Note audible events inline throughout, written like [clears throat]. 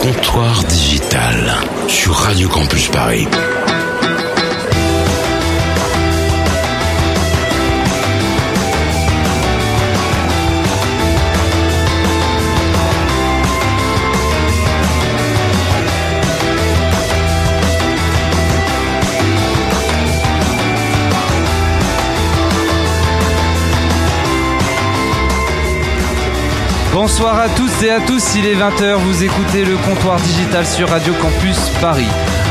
comptoir digital sur Radio Campus Paris. Bonsoir à tous et à tous, il est 20h, vous écoutez le comptoir digital sur Radio Campus Paris.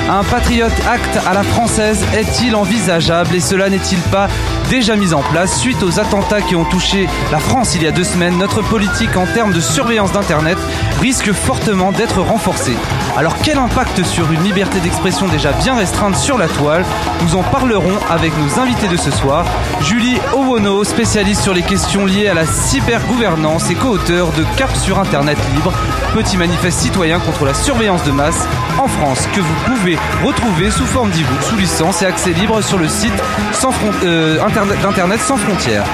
Un Patriot Act à la française est-il envisageable et cela n'est-il pas déjà mis en place suite aux attentats qui ont touché la France il y a deux semaines Notre politique en termes de surveillance d'Internet risque fortement d'être renforcée. Alors quel impact sur une liberté d'expression déjà bien restreinte sur la toile? Nous en parlerons avec nos invités de ce soir. Julie Owono, spécialiste sur les questions liées à la cybergouvernance et co-auteur de Cap sur Internet libre, petit manifeste citoyen contre la surveillance de masse en France que vous pouvez retrouver sous forme d'e-book, sous licence et accès libre sur le site sans euh, d'Internet sans frontières.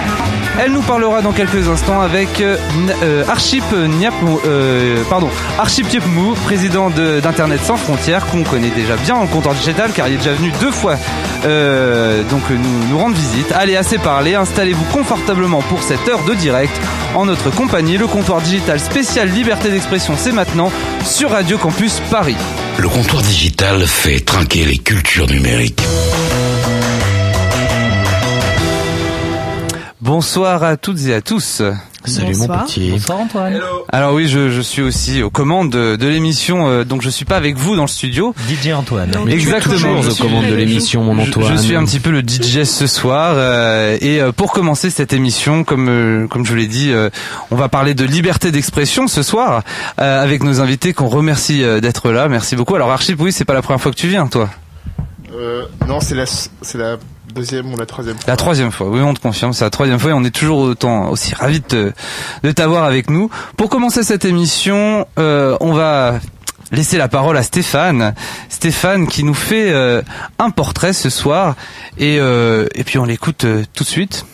Elle nous parlera dans quelques instants avec euh, euh, Archip euh, Niepmou, président d'Internet sans frontières, qu'on connaît déjà bien en comptoir digital car il est déjà venu deux fois donc nous, nous rendre visite. Allez, assez parlé, installez-vous confortablement pour cette heure de direct en notre compagnie. Le comptoir digital spécial liberté d'expression, c'est maintenant sur Radio Campus Paris. Le comptoir digital fait trinquer les cultures numériques. Bonsoir à toutes et à tous. Salut mon petit. Bonsoir Antoine. Alors oui, je, je, suis aussi aux commandes de, de l'émission, euh, donc je suis pas avec vous dans le studio. DJ Antoine. Mais Exactement. aux commandes de l'émission, mon Antoine. Je, je, suis un petit peu le DJ ce soir. Euh, et euh, pour commencer cette émission, comme euh, comme je vous l'ai dit, euh, on va parler de liberté d'expression ce soir avec nos invités qu'on remercie d'être là. Merci beaucoup. Alors Archip, oui, c'est pas la première fois que tu viens, toi. non, c'est la c'est la la troisième fois. La troisième fois, oui, on te confirme, c'est la troisième fois et on est toujours autant aussi ravis de, t'avoir avec nous. Pour commencer cette émission, euh, on va laisser la parole à Stéphane. Stéphane qui nous fait euh, un portrait ce soir et, euh, et puis on l'écoute tout de suite.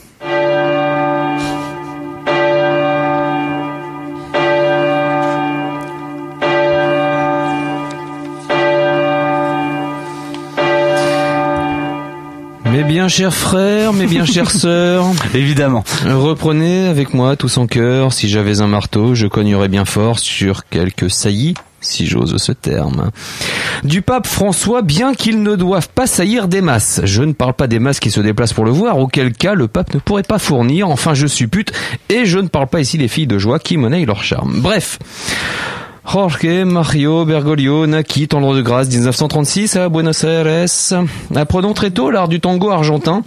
Bien chers frères, mes bien chères [laughs] sœurs, évidemment. Reprenez avec moi tout son cœur. Si j'avais un marteau, je cognerais bien fort sur quelques saillies, si j'ose ce terme. Du pape François, bien qu'il ne doive pas saillir des masses. Je ne parle pas des masses qui se déplacent pour le voir, auquel cas le pape ne pourrait pas fournir. Enfin, je suppute. Et je ne parle pas ici des filles de joie qui monnaient leur charme. Bref. Jorge Mario Bergoglio naquit en l'an de grâce 1936 à Buenos Aires. Apprenant très tôt l'art du tango argentin,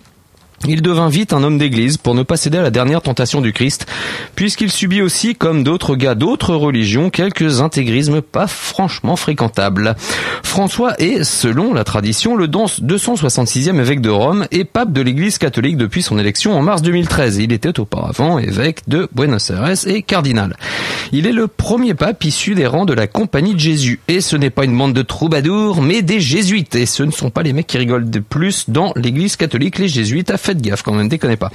il devint vite un homme d'église pour ne pas céder à la dernière tentation du Christ, puisqu'il subit aussi, comme d'autres gars d'autres religions, quelques intégrismes pas franchement fréquentables. François est, selon la tradition, le 266e évêque de Rome et pape de l'église catholique depuis son élection en mars 2013. Il était auparavant évêque de Buenos Aires et cardinal. Il est le premier pape issu des rangs de la Compagnie de Jésus. Et ce n'est pas une bande de troubadours, mais des jésuites. Et ce ne sont pas les mecs qui rigolent de plus dans l'église catholique, les jésuites faites gaffe quand même, déconnez pas.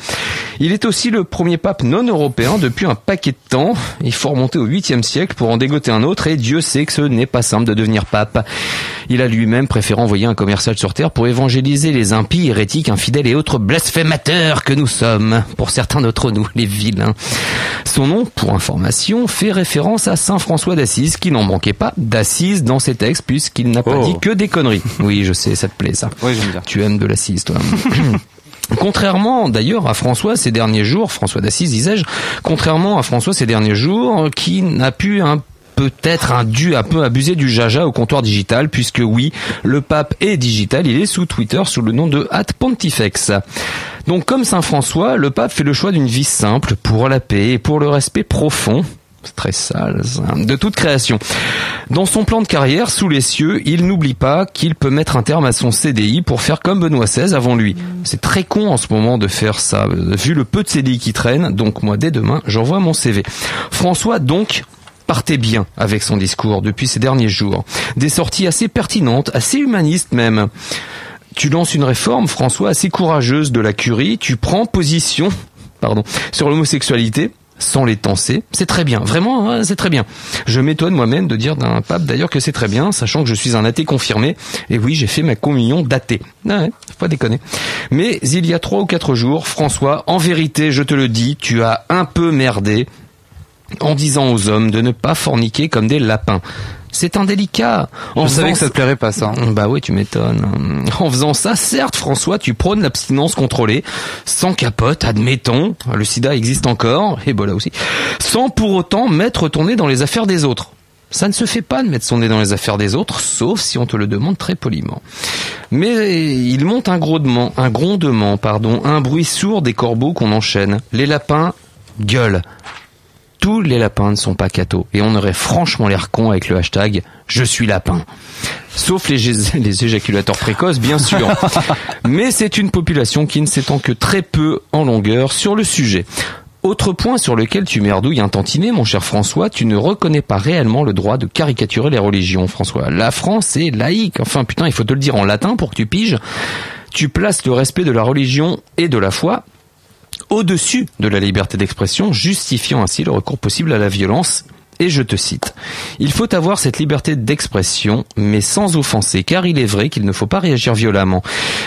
Il est aussi le premier pape non européen depuis un paquet de temps. Il faut remonter au 8e siècle pour en dégoter un autre et Dieu sait que ce n'est pas simple de devenir pape. Il a lui-même préféré envoyer un commercial sur terre pour évangéliser les impies, hérétiques, infidèles et autres blasphémateurs que nous sommes. Pour certains d'entre nous, les vilains. Son nom, pour information, fait référence à Saint François d'Assise qui n'en manquait pas d'Assise dans ses textes puisqu'il n'a pas Oh. dit que des conneries. Oui, je sais, ça te plaît ça. Oui, j'aime bien. Tu aimes de l'Assise, toi. [clears throat] Contrairement d'ailleurs à François ces derniers jours, François d'Assise disais-je, contrairement à François ces derniers jours, qui n'a pu un peut-être un dû un peu abuser du jaja au comptoir digital, puisque oui, le pape est digital, il est sous Twitter sous le nom de Pontifex. Donc comme Saint François, le pape fait le choix d'une vie simple pour la paix et pour le respect profond c'est très sale, ça, de toute création. Dans son plan de carrière, sous les cieux, il n'oublie pas qu'il peut mettre un terme à son CDI pour faire comme Benoît XVI avant lui. C'est très con en ce moment de faire ça, vu le peu de CDI qui traîne, donc moi dès demain, j'envoie mon CV. François donc partait bien avec son discours depuis ces derniers jours. Des sorties assez pertinentes, assez humanistes même. Tu lances une réforme, François, assez courageuse de la curie, tu prends position pardon, sur l'homosexualité, sans les tenser, c'est très bien. Vraiment, hein, c'est très bien. Je m'étonne moi-même de dire d'un pape d'ailleurs que c'est très bien, sachant que je suis un athée confirmé. Et oui, j'ai fait ma communion d'athée. Ah ouais, faut pas déconner. Mais il y a trois ou quatre jours, François, en vérité, je te le dis, tu as un peu merdé en disant aux hommes de ne pas forniquer comme des lapins. C'est indélicat. En Je savais que ça te plairait pas ça. bah oui, tu m'étonnes. En faisant ça, certes, François, tu prônes l'abstinence contrôlée, sans capote, admettons, le sida existe encore, Ebola aussi, sans pour autant mettre ton nez dans les affaires des autres. Ça ne se fait pas de mettre son nez dans les affaires des autres, sauf si on te le demande très poliment. Mais il monte un grondement, un grondement, pardon, un bruit sourd des corbeaux qu'on enchaîne. Les lapins gueulent. Tous les lapins ne sont pas cathos. Et on aurait franchement l'air con avec le hashtag je suis lapin. Sauf les, [laughs] les éjaculateurs précoces, bien sûr. [laughs] Mais c'est une population qui ne s'étend que très peu en longueur sur le sujet. Autre point sur lequel tu merdouilles un tantinet, mon cher François, tu ne reconnais pas réellement le droit de caricaturer les religions, François. La France est laïque. Enfin, putain, il faut te le dire en latin pour que tu piges. Tu places le respect de la religion et de la foi au-dessus de la liberté d'expression, justifiant ainsi le recours possible à la violence. Et je te cite, Il faut avoir cette liberté d'expression, mais sans offenser, car il est vrai qu'il ne faut pas réagir violemment.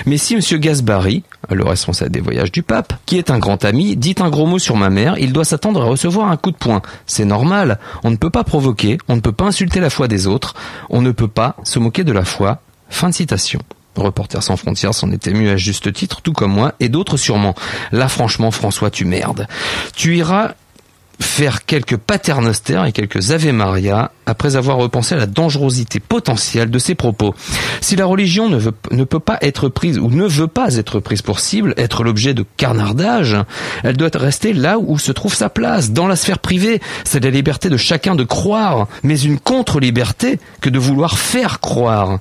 Mais si M. Gasbari, le responsable des voyages du pape, qui est un grand ami, dit un gros mot sur ma mère, il doit s'attendre à recevoir un coup de poing. C'est normal, on ne peut pas provoquer, on ne peut pas insulter la foi des autres, on ne peut pas se moquer de la foi. Fin de citation. Reporters sans frontières s'en est ému à juste titre, tout comme moi, et d'autres sûrement. Là, franchement, François, tu merdes. Tu iras faire quelques paternosters et quelques Ave Maria après avoir repensé à la dangerosité potentielle de ces propos. Si la religion ne, veut, ne peut pas être prise ou ne veut pas être prise pour cible, être l'objet de carnardage, elle doit rester là où se trouve sa place, dans la sphère privée. C'est la liberté de chacun de croire, mais une contre-liberté que de vouloir faire croire.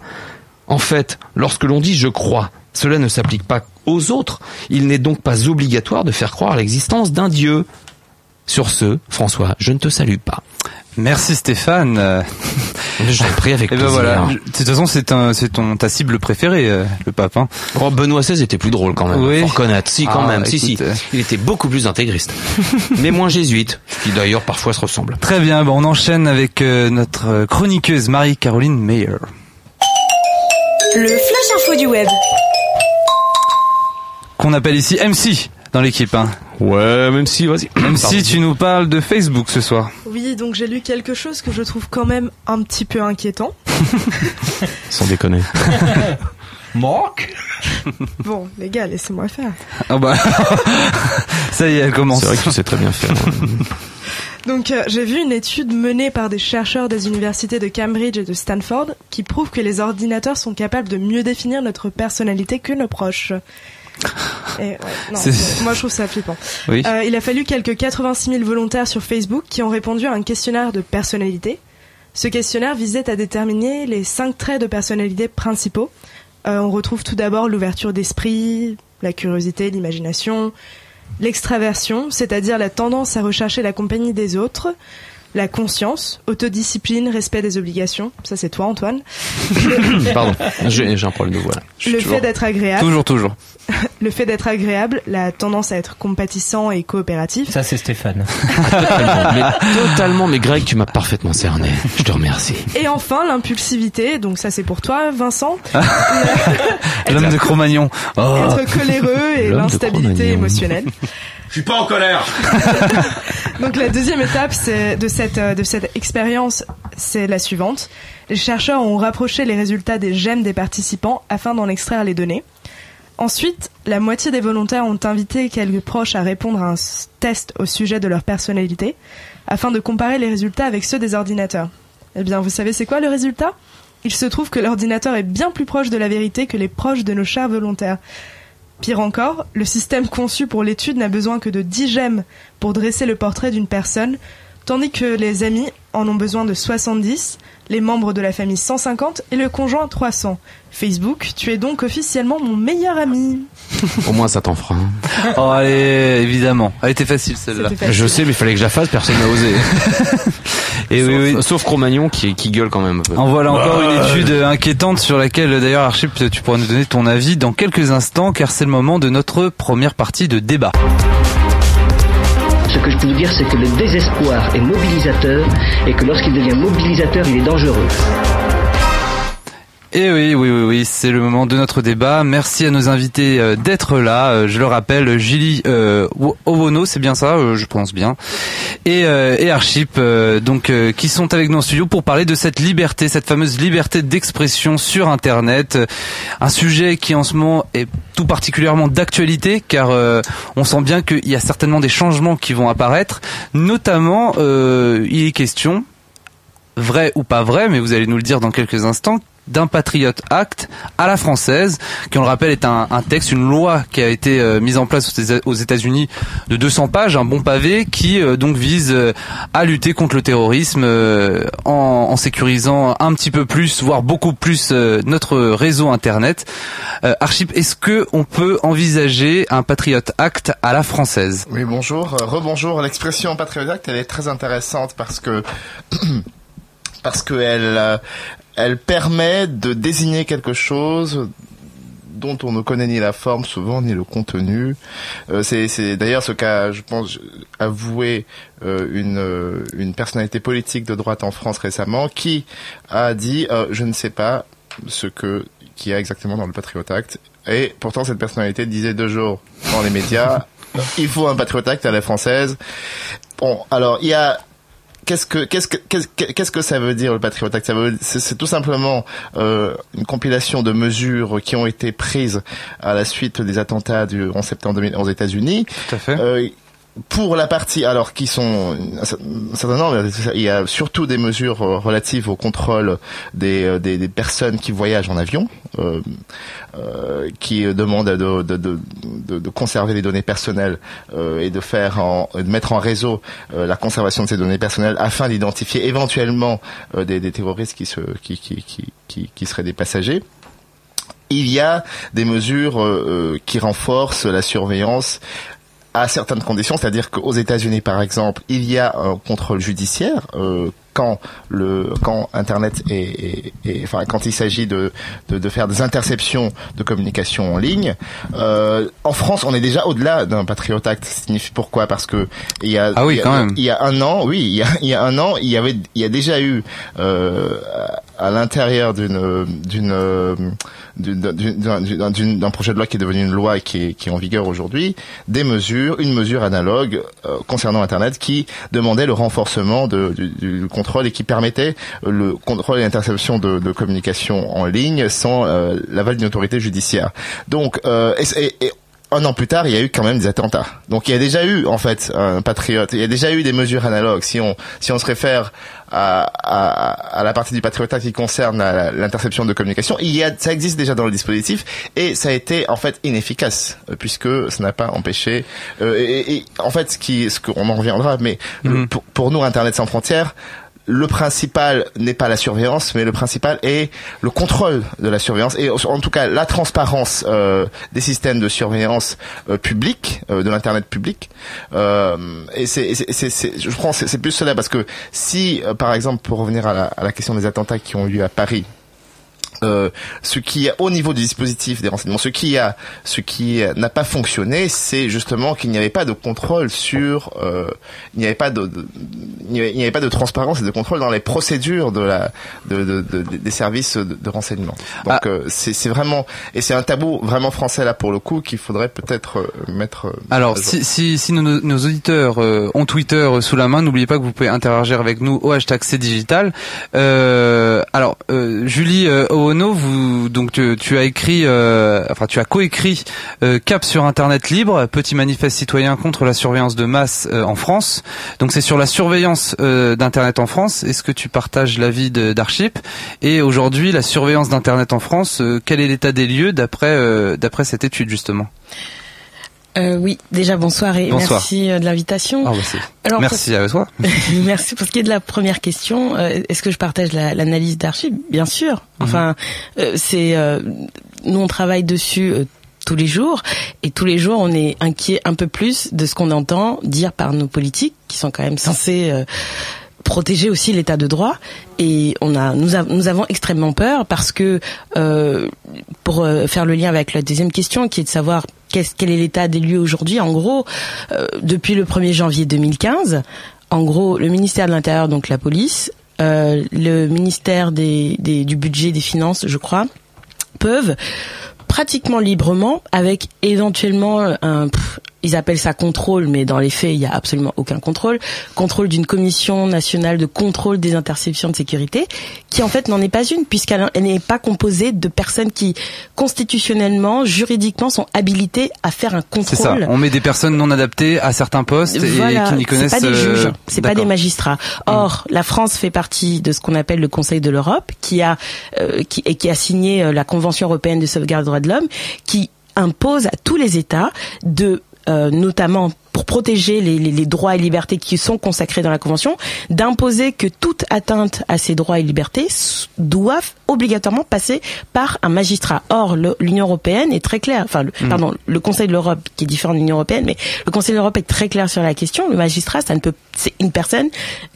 En fait, lorsque l'on dit je crois, cela ne s'applique pas aux autres. Il n'est donc pas obligatoire de faire croire l'existence d'un Dieu. Sur ce, François, je ne te salue pas. Merci Stéphane. Je t'en prie avec [laughs] Et ben plaisir. voilà. De toute façon, c'est un, c'est ton ta cible préférée, euh, le pape. Hein. Oh, Benoît XVI était plus drôle quand même. Oui. Faut reconnaître. Si, quand Ah, même. Si, écoute, si. euh. Il était beaucoup plus intégriste. [laughs] Mais moins jésuite. Qui d'ailleurs parfois se ressemble. Très bien. Bon, on enchaîne avec euh, notre chroniqueuse Marie-Caroline Meyer. Le flash info du web. Qu'on appelle ici MC dans l'équipe. Hein. Ouais, même si, vas-y. MC, tu nous parles de Facebook ce soir. Oui, donc j'ai lu quelque chose que je trouve quand même un petit peu inquiétant. [laughs] Sans déconner. [laughs] Bon, les gars, laissez-moi faire. Ah bah, [laughs] ça y est, elle commence. C'est vrai que tu sais très bien faire. Donc euh, j'ai vu une étude menée par des chercheurs des universités de Cambridge et de Stanford qui prouve que les ordinateurs sont capables de mieux définir notre personnalité que nos proches. [laughs] Et, ouais, non, moi je trouve ça flippant. Oui. Euh, il a fallu quelques 86 000 volontaires sur Facebook qui ont répondu à un questionnaire de personnalité. Ce questionnaire visait à déterminer les cinq traits de personnalité principaux. Euh, on retrouve tout d'abord l'ouverture d'esprit, la curiosité, l'imagination, l'extraversion, c'est-à-dire la tendance à rechercher la compagnie des autres, la conscience, autodiscipline, respect des obligations, ça c'est toi Antoine, [laughs] Pardon. J'ai un problème de voix le toujours- fait d'être agréable, Toujours, toujours. [laughs] le fait d'être agréable, la tendance à être compatissant et coopératif, Ça, c'est Stéphane. [laughs] Totalement, mais, totalement, mais Greg, tu m'as parfaitement cerné. Je te remercie. Et enfin, l'impulsivité, donc ça c'est pour toi Vincent, [laughs] L'homme de Cro-Magnon. Oh. être coléreux et l'instabilité émotionnelle. Je suis pas en colère Donc la deuxième étape c'est de cette euh, de cette expérience, c'est la suivante. Les chercheurs ont rapproché les résultats des gemmes des participants afin d'en extraire les données. Ensuite, la moitié des volontaires ont invité quelques proches à répondre à un test au sujet de leur personnalité afin de comparer les résultats avec ceux des ordinateurs. Eh bien, vous savez c'est quoi le résultat? Il se trouve que l'ordinateur est bien plus proche de la vérité que les proches de nos chers volontaires. Pire encore, le système conçu pour l'étude n'a besoin que de 10 gemmes pour dresser le portrait d'une personne, tandis que les amis en ont besoin de 70, les membres de la famille 150 et le conjoint 300. Facebook, tu es donc officiellement mon meilleur ami. Au moins, ça t'en fera. un. [laughs] Oh, allez, évidemment. Elle était facile celle-là. Je sais, mais il fallait que je la fasse, personne n'a osé. [laughs] Et sauf, oui, oui. sauf Cro-Magnon qui, qui gueule quand même un peu. En voilà encore Ouais. une étude inquiétante sur laquelle d'ailleurs Archip tu pourras nous donner ton avis dans quelques instants car c'est le moment de notre première partie de débat. Ce que je peux vous dire, c'est que le désespoir est mobilisateur et que lorsqu'il devient mobilisateur, il est dangereux. Et oui, oui, oui, oui, c'est le moment de notre débat. Merci à nos invités euh, d'être là. Euh, je le rappelle, Julie euh, Ovono, c'est bien ça, euh, je pense bien, et Archip, donc qui sont avec nous en studio pour parler de cette liberté, cette fameuse liberté d'expression sur Internet, un sujet qui en ce moment est tout particulièrement d'actualité, car on sent bien qu'il y a certainement des changements qui vont apparaître. Notamment, il est question vrai ou pas vrai, mais vous allez nous le dire dans quelques instants, d'un Patriot Act à la française, qui on le rappelle est un, texte, une loi qui a été euh, mise en place aux États-Unis de 200 pages, un bon pavé, qui euh, donc vise euh, à lutter contre le terrorisme en, en, sécurisant un petit peu plus, voire beaucoup plus notre réseau internet. Archip, est-ce que on peut envisager un Patriot Act à la française? Oui, bonjour, rebonjour. L'expression Patriot Act, elle est très intéressante parce que [clears throat] parce qu'elle elle permet de désigner quelque chose dont on ne connaît ni la forme souvent ni le contenu. Euh, c'est d'ailleurs ce qu'a, je pense, avoué euh, une, euh, une personnalité politique de droite en France récemment, qui a dit je ne sais pas ce que qu'il y a exactement dans le Patriot Act. Et pourtant cette personnalité disait deux jours dans les médias [laughs] il faut un Patriot Act à la française. Bon, alors il y a qu'est-ce que qu'est-ce que qu'est-ce que ça veut dire le Patriot Act C'est tout simplement euh, une compilation de mesures qui ont été prises à la suite des attentats du 11 septembre 2000 aux États-Unis. Tout à fait. Euh, pour la partie, alors qui sont certainement, il y a surtout des mesures euh, relatives au contrôle des, euh, des, des personnes qui voyagent en avion, euh, euh, qui demandent de, de, de, de, conserver les données personnelles euh, et de faire, en, de mettre en réseau la conservation de ces données personnelles afin d'identifier éventuellement des, des, terroristes qui, se, qui, qui, qui, qui, qui seraient des passagers. Il y a des mesures euh, qui renforcent la surveillance à certaines conditions, c'est-à-dire qu'aux États-Unis, par exemple, il y a un contrôle judiciaire euh, quand le quand Internet est, enfin quand il s'agit de, de, de faire des interceptions de communication en ligne. Euh, en France, on est déjà au-delà d'un Patriot Act. Signifie pourquoi? Parce que il y a ah oui, il, y a, quand même. il y a un an, oui, il y a, il y a un an, il y avait il y a déjà eu euh, à l'intérieur d'une d'une d'un projet de loi qui est devenu une loi et qui est, qui est en vigueur aujourd'hui, des mesures, une mesure analogue euh, concernant Internet qui demandait le renforcement de, du, du, contrôle et qui permettait le contrôle et l'interception de, de, communication en ligne sans euh, l'aval d'une autorité judiciaire. Donc, euh, et, et, un an plus tard, il y a eu quand même des attentats. Donc il y a déjà eu en fait un patriote. Il y a déjà eu des mesures analogues. Si on si on se réfère à, à, à la partie du patriote qui concerne l'interception de communication, il y a ça existe déjà dans le dispositif et ça a été en fait inefficace euh, puisque ça n'a pas empêché. Euh, et, et, en fait, ce qui ce qu'on en reviendra, mais mm-hmm. pour, pour nous, Internet sans frontières le principal n'est pas la surveillance, mais le principal est le contrôle de la surveillance et en tout cas la transparence euh, des systèmes de surveillance euh, public, euh, de l'internet public. Euh, et c'est, je pense, c'est plus cela parce que si, par exemple, pour revenir à la, à la question des attentats qui ont eu lieu à Paris, euh, ce qui au niveau du dispositif des renseignements, ce qui a, ce qui n'a pas fonctionné, c'est justement qu'il n'y avait pas de contrôle sur, euh, il n'y avait pas de, de, il n'y avait pas de transparence et de contrôle dans les procédures de la, de, de, de des services de, renseignement. Donc ah. euh, c'est vraiment, et c'est un tabou vraiment français là pour le coup qu'il faudrait peut-être euh, mettre. Alors si, si, si nos, nos auditeurs ont Twitter sous la main, n'oubliez pas que vous pouvez interagir avec nous au hashtag C digital. alors Julie Ono, vous donc tu, as écrit, euh, enfin tu as coécrit euh, Cap sur Internet libre, petit manifeste citoyen contre la surveillance de masse euh, en France. Donc c'est sur la surveillance d'internet en France. Est-ce que tu partages l'avis d'Archip? Et aujourd'hui, la surveillance d'internet en France, quel est l'état des lieux d'après d'après cette étude justement? Euh, oui, déjà bonsoir et merci euh, de l'invitation. Ah, bah merci à toi. [laughs] [laughs] merci pour ce qui est de la première question. Euh, est-ce que je partage l'analyse d'archives? Bien sûr. Mhm. Enfin, euh, c'est nous on travaille dessus tous les jours et tous les jours on est inquiet un peu plus de ce qu'on entend dire par nos politiques qui sont quand même censés protéger aussi l'état de droit. Et on a nous, a- nous avons extrêmement peur parce que euh, pour euh, faire le lien avec la deuxième question qui est de savoir qu'est-ce quel est l'état des lieux aujourd'hui en gros euh, depuis le 1er janvier 2015 en gros le ministère de l'Intérieur donc la police euh, le ministère des, des- du budget des finances je crois peuvent pratiquement librement avec éventuellement un ils appellent ça contrôle mais dans les faits il y a absolument aucun contrôle. Contrôle d'une commission nationale de contrôle des interceptions de sécurité qui en fait n'en est pas une puisqu'elle elle n'est pas composée de personnes qui constitutionnellement juridiquement sont habilitées à faire un C'est ça. contrôle. On met des personnes non adaptées à certains postes et qui n'y connaissent c'est pas des euh, juges, c'est pas des magistrats. Or, la France fait partie de ce qu'on appelle le Conseil de l'Europe, qui a euh, qui, et qui a signé euh, la Convention européenne de sauvegarde des droits de l'homme, qui impose à tous les États de euh, notamment pour protéger les, les- les droits et libertés qui sont consacrés dans la Convention, d'imposer que toute atteinte à ces droits et libertés doivent obligatoirement passer par un magistrat. Or, l'Union européenne est très claire, enfin, le, pardon, le Conseil de l'Europe qui est différent de l'Union européenne, mais le Conseil de l'Europe est très clair sur la question. Le magistrat, ça ne peut, c'est une personne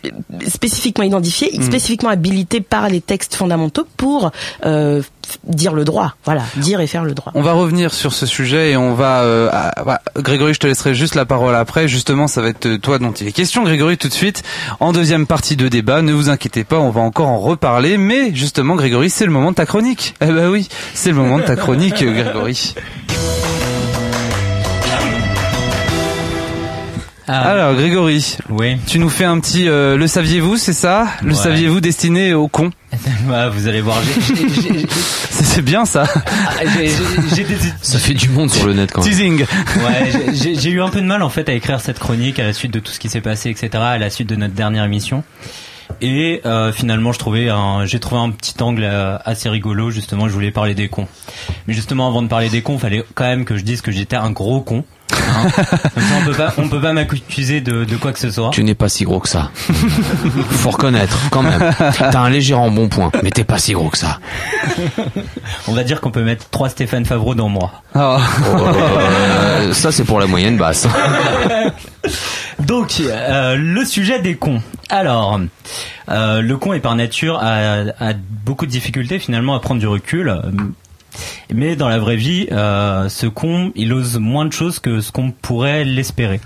euh, spécifiquement identifiée, spécifiquement habilitée par les textes fondamentaux pour euh, dire le droit. Voilà, dire et faire le droit. On va revenir sur ce sujet et on va... euh, ah, bah, Grégory, je te laisserai juste la parole après. Justement, ça va être euh, toi dont il est question, Grégory, tout de suite. En deuxième partie de débat, ne vous inquiétez pas, on va encore en reparler. Mais justement, Grégory, c'est le moment de ta chronique. Eh ben oui, c'est le moment de ta chronique, euh, Grégory. Alors, Grégory, oui. tu nous fais un petit... euh, le saviez-vous, c'est ça? Le Ouais. saviez-vous destiné aux cons? [laughs] Ouais, vous allez voir. C'est bien ça. ah, des Ça fait du monde sur le net quand même. Teasing. Ouais, j'ai- eu un peu de mal en fait à écrire cette chronique à la suite de tout ce qui s'est passé, etc. À la suite de notre dernière émission. Et euh, finalement, je trouvais un, j'ai trouvé un petit angle euh, assez rigolo. Justement, je voulais parler des cons. Mais justement, avant de parler des cons, fallait quand même que je dise que j'étais un gros con. Hein. [laughs] Comme ça, on peut pas, on peut pas m'accuser de, de quoi que ce soit. Tu n'es pas si gros que ça. [laughs] Faut reconnaître, quand même. T'as un léger embonpoint, mais t'es pas si gros que ça. On va dire qu'on peut mettre trois Stéphane Favreau dans moi. Ah. Euh, ça, c'est pour la moyenne basse. [laughs] Donc, euh, le sujet des cons. Alors, euh, le con est par nature a, a beaucoup de difficultés finalement à prendre du recul. Mais dans la vraie vie, euh, ce con, il ose moins de choses que ce qu'on pourrait l'espérer.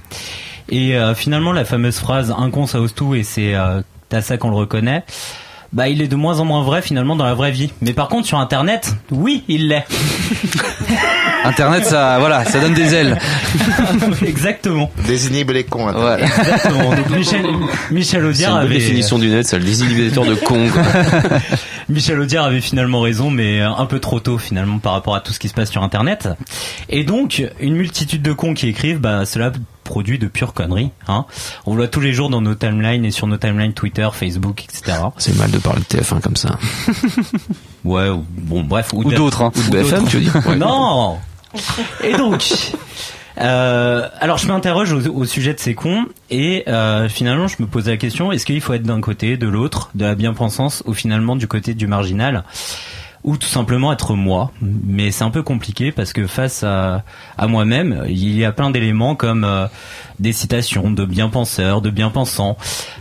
Et euh, finalement, la fameuse phrase "un con ça ose tout" et c'est euh, à ça qu'on le reconnaît. Bah, il est de moins en moins vrai finalement dans la vraie vie. Mais par contre, sur Internet, oui, il l'est. [laughs] Internet, ça, voilà, ça donne des ailes. [laughs] Exactement. Désinhibe les cons. Ouais. Exactement. Donc Michel, Michel Audiard avait définition du net, ça, le désinhibiteur de con. quoi. [laughs] Michel Audiard avait finalement raison, mais un peu trop tôt finalement par rapport à tout ce qui se passe sur Internet. Et donc, une multitude de cons qui écrivent, bah cela produit de pures conneries. Hein. On le voit tous les jours dans nos timelines et sur nos timelines Twitter, Facebook, etc. C'est mal de parler de TF1 comme ça. [laughs] Ouais, ou- bon bref. Ou d'autres, hein. Ou de BFM, tu veux dire Ouais. [laughs] Non [laughs] Et donc, euh, alors je m'interroge au, au sujet de ces cons et euh, finalement je me pose la question est-ce qu'il faut être d'un côté, de l'autre, de la bien-pensance ou finalement du côté du marginal? Ou tout simplement être moi. Mais c'est un peu compliqué parce que face à, à moi-même, il y a plein d'éléments comme euh, des citations de bien-penseurs, de bien-pensants,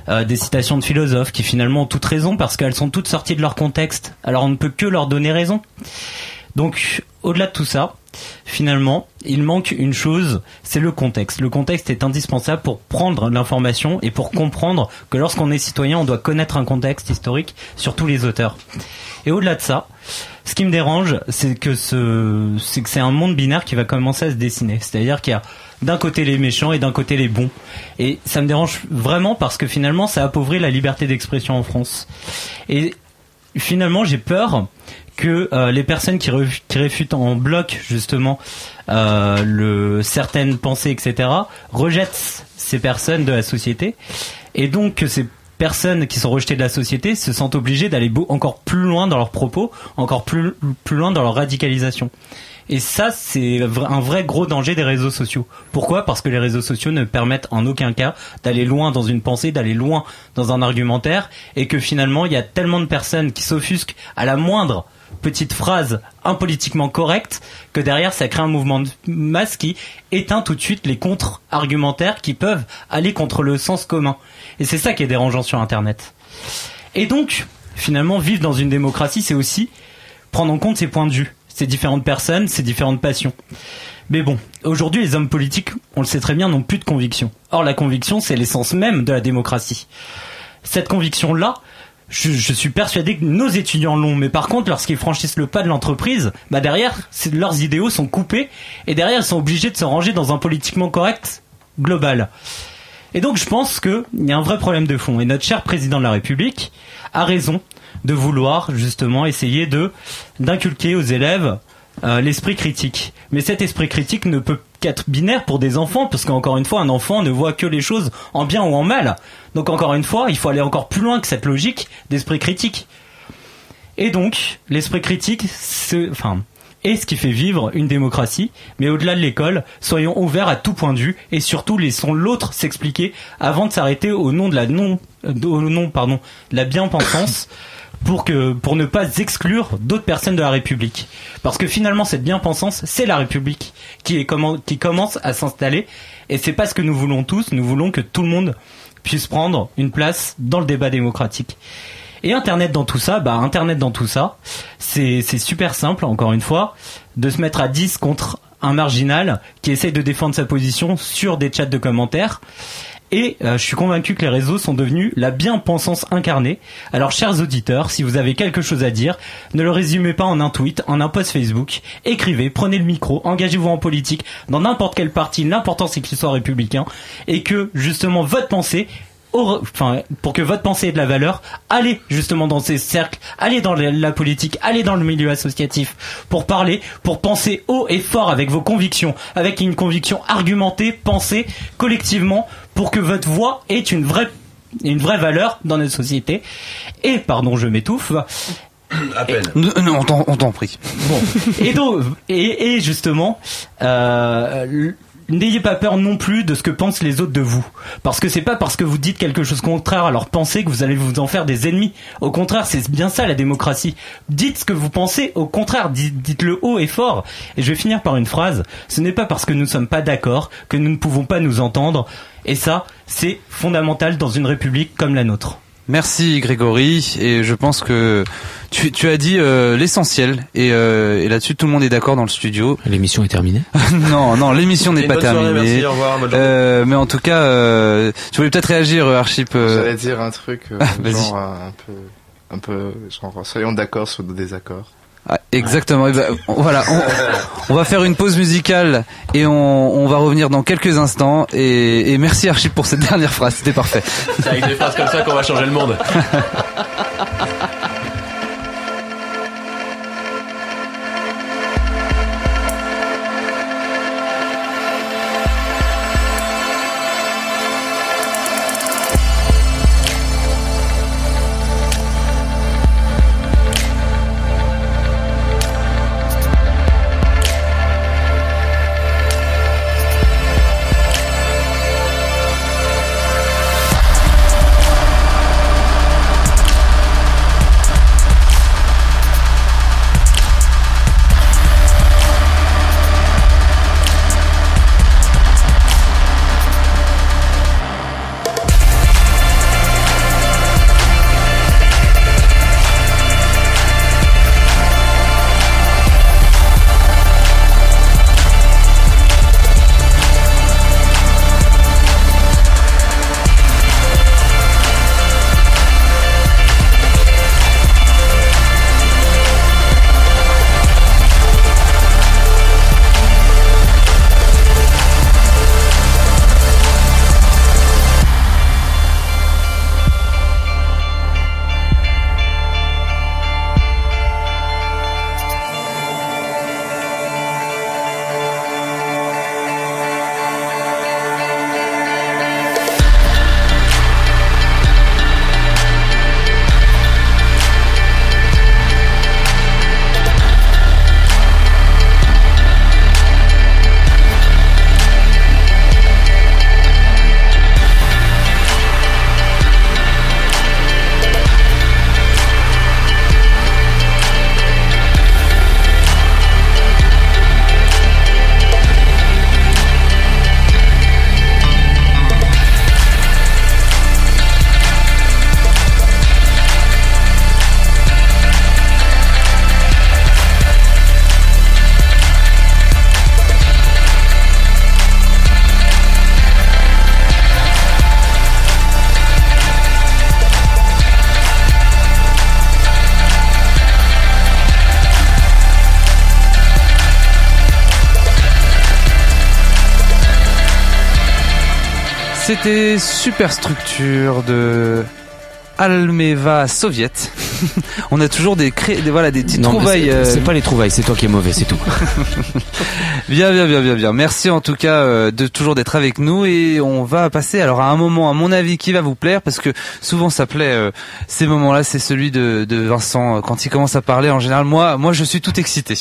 euh, des citations de philosophes qui finalement ont toutes raison parce qu'elles sont toutes sorties de leur contexte. Alors on ne peut que leur donner raison. Donc, au-delà de tout ça, finalement, il manque une chose, c'est le contexte. Le contexte est indispensable pour prendre l'information et pour comprendre que lorsqu'on est citoyen, on doit connaître un contexte historique sur tous les auteurs. Et au-delà de ça, ce qui me dérange, c'est que ce, c'est un monde binaire qui va commencer à se dessiner. C'est-à-dire qu'il y a d'un côté les méchants et d'un côté les bons. Et ça me dérange vraiment parce que finalement, ça appauvrit la liberté d'expression en France. Et finalement, j'ai peur que euh, les personnes qui, réfutent en bloc justement euh, certaines pensées, etc., rejettent ces personnes de la société, et donc que personnes qui sont rejetées de la société se sentent obligées d'aller encore plus loin dans leurs propos, encore plus plus loin dans leur radicalisation. Et ça, c'est un vrai gros danger des réseaux sociaux. Pourquoi? Parce que les réseaux sociaux ne permettent en aucun cas d'aller loin dans une pensée, d'aller loin dans un argumentaire, et que finalement, il y a tellement de personnes qui s'offusquent à la moindre petite phrase impolitiquement correcte que derrière ça crée un mouvement de masse qui éteint tout de suite les contre-argumentaires qui peuvent aller contre le sens commun. Et c'est ça qui est dérangeant sur Internet. Et donc, finalement, vivre dans une démocratie, c'est aussi prendre en compte ses points de vue, ses différentes personnes, ses différentes passions. Mais bon, aujourd'hui, les hommes politiques, on le sait très bien, n'ont plus de conviction. Or, la conviction, c'est l'essence même de la démocratie. Cette conviction-là, je, suis persuadé que nos étudiants l'ont, mais par contre, lorsqu'ils franchissent le pas de l'entreprise, bah derrière, leurs idéaux sont coupés, et derrière, ils sont obligés de se ranger dans un politiquement correct global. Et donc, je pense qu'il y a un vrai problème de fond. Et notre cher président de la République a raison de vouloir justement essayer de d'inculquer aux élèves euh, l'esprit critique. Mais cet esprit critique ne peut qu'être binaire pour des enfants, parce qu'encore une fois, un enfant ne voit que les choses en bien ou en mal. Donc encore une fois, il faut aller encore plus loin que cette logique d'esprit critique. Et donc, l'esprit critique, c'est, enfin, est ce qui fait vivre une démocratie, mais au-delà de l'école, soyons ouverts à tout point de vue et surtout laissons l'autre s'expliquer avant de s'arrêter au nom de la non, euh, au nom, pardon, de la bien-pensance [coughs] pour que, pour ne pas exclure d'autres personnes de la République. Parce que finalement, cette bien-pensance, c'est la République qui est qui commence à s'installer et c'est pas ce que nous voulons tous, nous voulons que tout le monde puisse prendre une place dans le débat démocratique. Et Internet dans tout ça, bah Internet dans tout ça, c'est super simple, encore une fois, de se mettre à 10 contre un marginal qui essaye de défendre sa position sur des chats de commentaires. Et euh, je suis convaincu que les réseaux sont devenus la bien-pensance incarnée. Alors, chers auditeurs, si vous avez quelque chose à dire, ne le résumez pas en un tweet, en un post Facebook. Écrivez, prenez le micro, engagez-vous en politique, dans n'importe quel parti. L'important, c'est qu'il soit républicain. Et que, justement, votre pensée enfin, pour que votre pensée ait de la valeur, allez justement dans ces cercles, allez dans la, politique, allez dans le milieu associatif pour parler, pour penser haut et fort avec vos convictions, avec une conviction argumentée, pensée collectivement pour que votre voix ait une vraie une vraie valeur dans notre société. Et pardon, je m'étouffe. À peine. Non, non, on t'en- prie. Et donc, et, et justement, euh, n'ayez pas peur non plus de ce que pensent les autres de vous, parce que c'est pas parce que vous dites quelque chose contraire à leur pensée que vous allez vous en faire des ennemis. Au contraire, c'est bien ça la démocratie. Dites ce que vous pensez. Au contraire, dites- dites-le haut et fort. Et je vais finir par une phrase. Ce n'est pas parce que nous ne sommes pas d'accord que nous ne pouvons pas nous entendre. Et ça, c'est fondamental dans une république comme la nôtre. Merci Grégory et je pense que tu, tu as dit euh, l'essentiel et, euh, et là-dessus tout le monde est d'accord dans le studio. [laughs] L'émission est terminée. [laughs] non, non, l'émission n'est pas bonne soirée, terminée. merci, au revoir. Euh, mais en tout cas, euh, tu voulais peut-être réagir, Archip. euh, J'allais dire un truc, euh, [laughs] Ah, genre un peu, un peu, genre soyons d'accord sur nos désaccords. Ah, exactement. Ben, voilà, on, on va faire une pause musicale et on, on va revenir dans quelques instants. Et, et merci Archip pour cette [laughs] dernière phrase, c'était parfait. C'est avec des phrases comme ça qu'on va changer le monde. [laughs] C'était Superstructure de Almeva Soviet. [laughs] On a toujours des, cré... des voilà des petites Non, trouvailles. c'est- euh, C'est pas les trouvailles, c'est toi qui es mauvais, c'est tout. [laughs] Bien, bien, bien, bien, bien. Merci en tout cas euh, de toujours d'être avec nous et on va passer alors à un moment à mon avis qui va vous plaire parce que souvent ça plaît euh, ces moments-là, c'est celui de, de Vincent quand il commence à parler en général. Moi, moi je suis tout excité.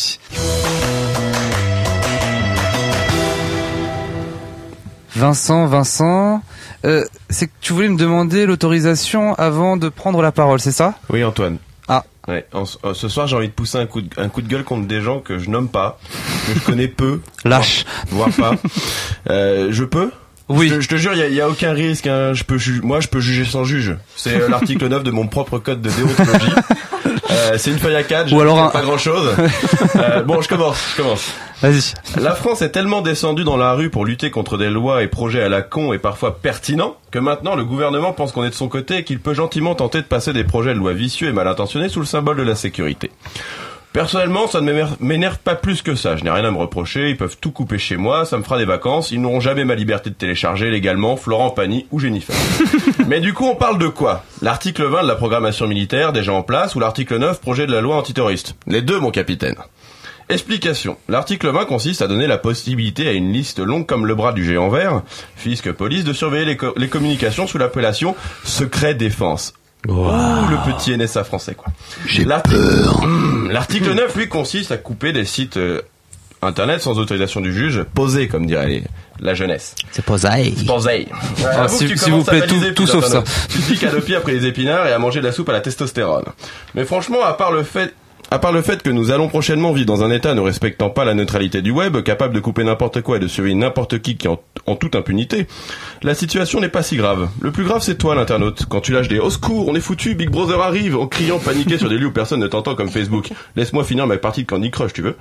Vincent, Vincent, euh, c'est que tu voulais me demander l'autorisation avant de prendre la parole, c'est ça? Oui, Antoine. Ah. Ouais, en- euh, ce soir, j'ai envie de pousser un coup de, un coup de gueule contre des gens que je nomme pas, que je connais peu. [laughs] Lâche. Voire, voire pas. Euh, je peux? Oui. Je, te- je te jure, il y a, aucun risque. hein. Je peux, moi, je peux juger sans juge. C'est euh, l'article 9 de mon propre code de déontologie. [laughs] Euh, c'est une feuille à 4 Ou alors un- pas grand chose. [laughs] bon, je commence. Je commence. Vas-y. La France est tellement descendue dans la rue pour lutter contre des lois et projets à la con et parfois pertinents que maintenant le gouvernement pense qu'on est de son côté et qu'il peut gentiment tenter de passer des projets de loi vicieux et mal intentionnés sous le symbole de la sécurité. Personnellement, ça ne m'énerve pas plus que ça. Je n'ai rien à me reprocher. Ils peuvent tout couper chez moi. Ça me fera des vacances. Ils n'auront jamais ma liberté de télécharger légalement Florent Pagny ou Jennifer. [laughs] [laughs] Mais du coup, on parle de quoi? L'article 20 de la programmation militaire déjà en place ou l'article 9 projet de la loi antiterroriste? Les deux, mon capitaine. Explication. L'article 20 consiste à donner la possibilité à une liste longue comme le bras du géant vert, fisc police, de surveiller les, co- les communications sous l'appellation secret défense. Le petit NSA français, quoi. J'ai peur. [clears throat] L'article 9, lui, consiste à couper des sites euh, internet sans autorisation du juge, posés, comme dirait les- la jeunesse. C'est ça. Posés. Ah, s'il- vous plaît, tout- tout sauf ça. Tu te piques à deux pieds après les épinards et à manger de la soupe à la testostérone. Mais franchement, à part le fait à part le fait que nous allons prochainement vivre dans un état ne respectant pas la neutralité du web, capable de couper n'importe quoi et de surveiller n'importe qui qui en, toute impunité, la situation n'est pas si grave. Le plus grave c'est toi l'internaute. Quand tu lâches des au secours, on est foutu, Big Brother arrive, en criant paniqué sur des lieux où personne ne t'entend comme Facebook. Laisse-moi finir ma partie de Candy Crush, tu veux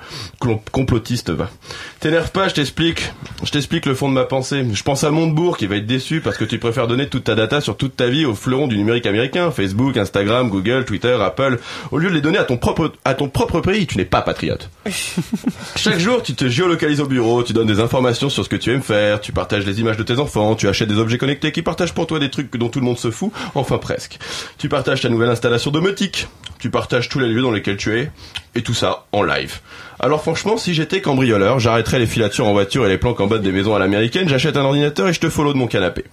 Complotiste va. T'énerve pas, je t'explique. Je t'explique le fond de ma pensée. Je pense à Montebourg qui va être déçu parce que tu préfères donner toute ta data sur toute ta vie aux fleurons du numérique américain, Facebook, Instagram, Google, Twitter, Apple, au lieu de les donner à ton propre, à ton propre pays. Tu n'es pas patriote. [laughs] Chaque jour, tu te géolocalises au bureau, tu donnes des informations sur ce que tu aimes faire, tu partages les images de tes enfants, tu achètes des objets connectés qui partagent pour toi des trucs dont tout le monde se fout, enfin presque. Tu partages ta nouvelle installation domotique, tu partages tous les lieux dans lesquels tu es, et tout ça en live. Alors franchement, si j'étais cambrioleur, j'arrêterais les filatures en voiture et les planques en bas des maisons à l'américaine, j'achète un ordinateur et je te follow de mon canapé.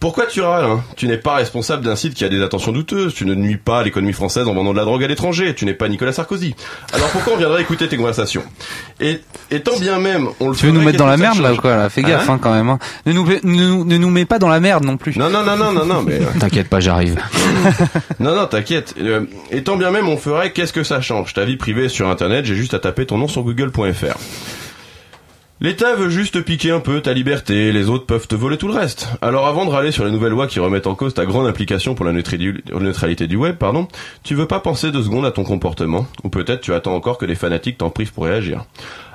Pourquoi tu râles hein? Tu n'es pas responsable d'un site qui a des attentions douteuses, tu ne nuis pas à l'économie française en vendant de la drogue à l'étranger, tu n'es pas Nicolas Sarkozy. Alors pourquoi on viendrait écouter tes conversations? Et, et tant bien même, on le Tu veux nous mettre dans la merde là ou quoi là? Fais gaffe Hein? hein, quand même. hein. Ne, nous, ne, nous- ne nous mets pas dans la merde non plus. Non, non, non, non, non, non, mais... euh, T'inquiète pas, j'arrive. [laughs] Non, non, t'inquiète. Euh, et tant bien même on ferait, qu'est-ce que ça change? Ta vie privée sur Internet, j'ai juste à taper ton nom sur google.fr. L'État veut juste piquer un peu ta liberté, les autres peuvent te voler tout le reste. Alors avant de râler sur les nouvelles lois qui remettent en cause ta grande implication pour la neutralité du web, pardon, tu veux pas penser deux secondes à ton comportement, ou peut-être tu attends encore que des fanatiques t'en privent pour réagir.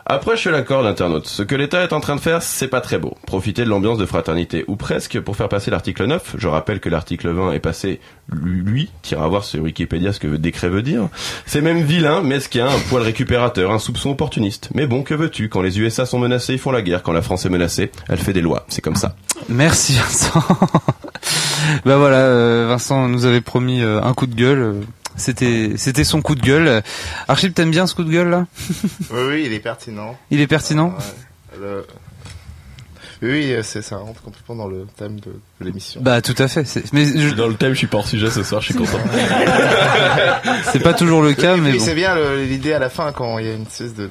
Après, je suis d'accord, l'internaute. Ce que l'État est en train de faire, c'est pas très beau. Profiter de l'ambiance de fraternité, ou presque, pour faire passer l'article 9. Je rappelle que l'article 20 est passé, lui, tire à voir sur Wikipédia ce que le décret veut dire. C'est même vilain, mesquin, un poil récupérateur, un soupçon opportuniste. Mais bon, que veux-tu? Quand les USA sont menacés, ils font la guerre. Quand la France est menacée, elle fait des lois. C'est comme ça. Merci Vincent. [laughs] bah voilà, euh, Vincent nous avait promis euh, un coup de gueule. C'était c'était son coup de gueule. Archib, t'aimes bien ce coup de gueule là? Oui, oui, il est pertinent. Il est pertinent Ouais, le- Oui, oui, c'est ça rentre complètement dans le thème de, l'émission. Bah tout à fait. Mais je- Dans le thème, je suis pas hors sujet ce soir, je suis content. [laughs] c'est pas toujours le cas, Oui, mais oui, bon. c'est bien l'idée à la fin quand il y a une espèce de, de,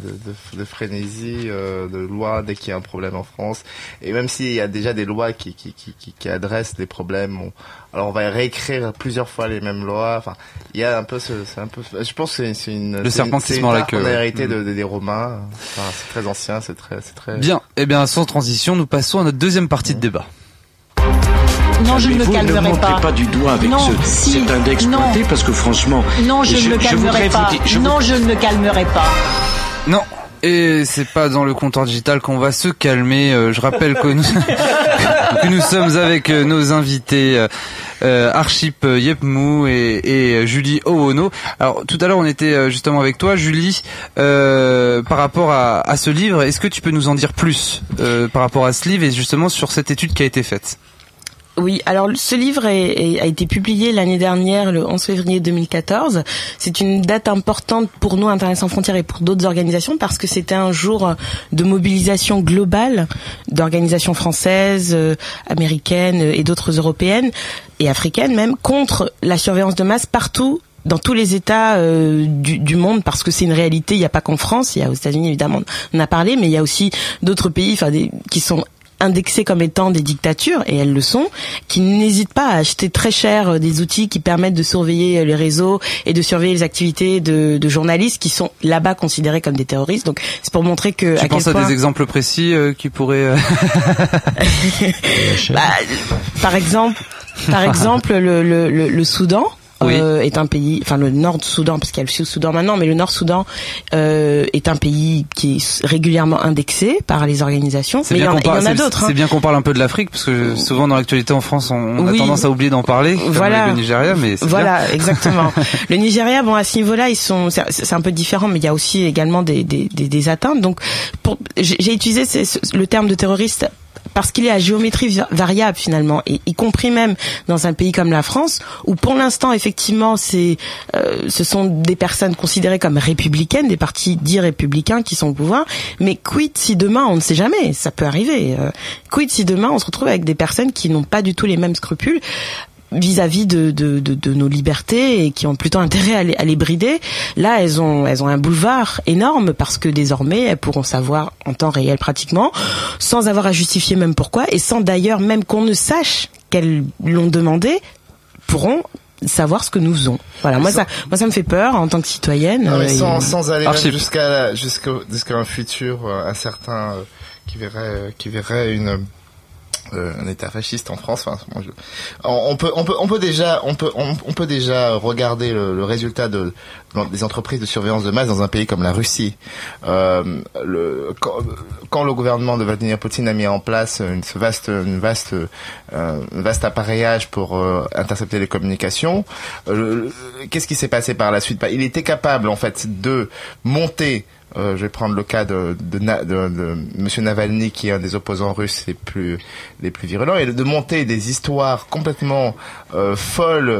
de, de frénésie euh, de loi dès qu'il y a un problème en France. Et même s'il y a déjà des lois qui, qui, qui, qui, qui adressent les problèmes, on- alors on va réécrire plusieurs fois les mêmes lois. Enfin, il y a un peu ce, c'est un peu. Je pense que c'est une. Le la art queue, qu'on a hérité de, Mm. de- des Romains. Enfin, c'est très ancien, c'est très, c'est très. Bien. Eh bien, sans transition, nous passons à notre deuxième partie de débat. Non, je ne me ne calmerai pas. pas du doigt avec Non, ce, si, cet index non. pointé parce que franchement, Non, je, ne me calmerai pas. dire- je non, je ne me calmerai pas. Non. Et c'est pas dans le comptoir digital qu'on va se calmer. Euh, je rappelle que nous, [laughs] que nous sommes avec euh, nos invités euh, euh, Archip Yepmou et, et Julie Owono. Alors tout à l'heure on était justement avec toi, Julie, euh, par rapport à, à ce livre. Est-ce que tu peux nous en dire plus euh, par rapport à ce livre et justement sur cette étude qui a été faite? Oui, alors ce livre est- est- a été publié l'année dernière, le 11 février 2014. C'est une date importante pour nous, Internet sans frontières, et pour d'autres organisations, parce que c'était un jour de mobilisation globale d'organisations françaises, euh, américaines euh, et d'autres européennes et africaines même contre la surveillance de masse partout dans tous les États euh, du, du monde parce que c'est une réalité. Il n'y a pas qu'en France, il y a aux États-Unis évidemment, on a parlé, mais il y a aussi d'autres pays, enfin des, qui sont indexés comme étant des dictatures et elles le sont, qui n'hésitent pas à acheter très cher euh, des outils qui permettent de surveiller euh, les réseaux et de surveiller les activités de, de journalistes qui sont là-bas considérés comme des terroristes. Donc c'est pour montrer que Tu à penses quel à point des exemples précis euh, qui pourraient... euh, [laughs] Bah, par exemple, par [laughs] exemple, le, le, le, le Soudan. Oui. euh, est un pays, enfin le Nord du Soudan, parce qu'il y a le Sud Soudan maintenant, mais le Nord Soudan euh, est un pays qui est régulièrement indexé par les organisations. Mais il y, en, y parle- a c'est- d'autres. hein. C'est bien qu'on parle un peu de l'Afrique parce que souvent dans l'actualité en France, on, on a tendance à oublier d'en parler. Voilà. avec le Nigeria, mais Voilà, bien. exactement. [laughs] le Nigeria, bon, à ce niveau-là, ils sont, c'est un peu différent, mais il y a aussi également des, des, des, des atteintes. Donc, j'ai utilisé le terme de terroriste parce qu'il est à géométrie va- variable finalement, et y compris même dans un pays comme la France, où pour l'instant effectivement c'est, euh, ce sont des personnes considérées comme républicaines, des partis dits républicains qui sont au pouvoir. Mais quid si demain, on ne sait jamais, ça peut arriver. euh, quid si demain on se retrouve avec des personnes qui n'ont pas du tout les mêmes scrupules vis-à-vis de, de, de, de nos libertés et qui ont plutôt intérêt à les, à les brider. Là, elles ont, elles ont un boulevard énorme parce que désormais, elles pourront savoir en temps réel pratiquement, sans avoir à justifier même pourquoi, et sans d'ailleurs même qu'on ne sache qu'elles l'ont demandé, pourront savoir ce que nous faisons. Voilà, moi ça, moi ça me fait peur en tant que citoyenne. Non, mais euh, sans, et- sans aller jusqu'à jusqu'à jusqu'à un futur euh, incertain euh, qui verrait euh, qui verrait une euh, un État fasciste en France. Enfin, je- on, on peut on peut on peut déjà on peut on, on peut déjà regarder le, le résultat de des entreprises de surveillance de masse dans un pays comme la Russie. Euh, quand, le gouvernement de Vladimir Poutine a mis en place une vaste euh, un vaste appareillage pour euh, intercepter les communications, qu'est-ce qui s'est passé par la suite? Bah, Il était capable en fait de monter je vais prendre le cas de, de, de, Monsieur Navalny, qui est un des opposants russes les plus virulents, et de monter des histoires complètement folles,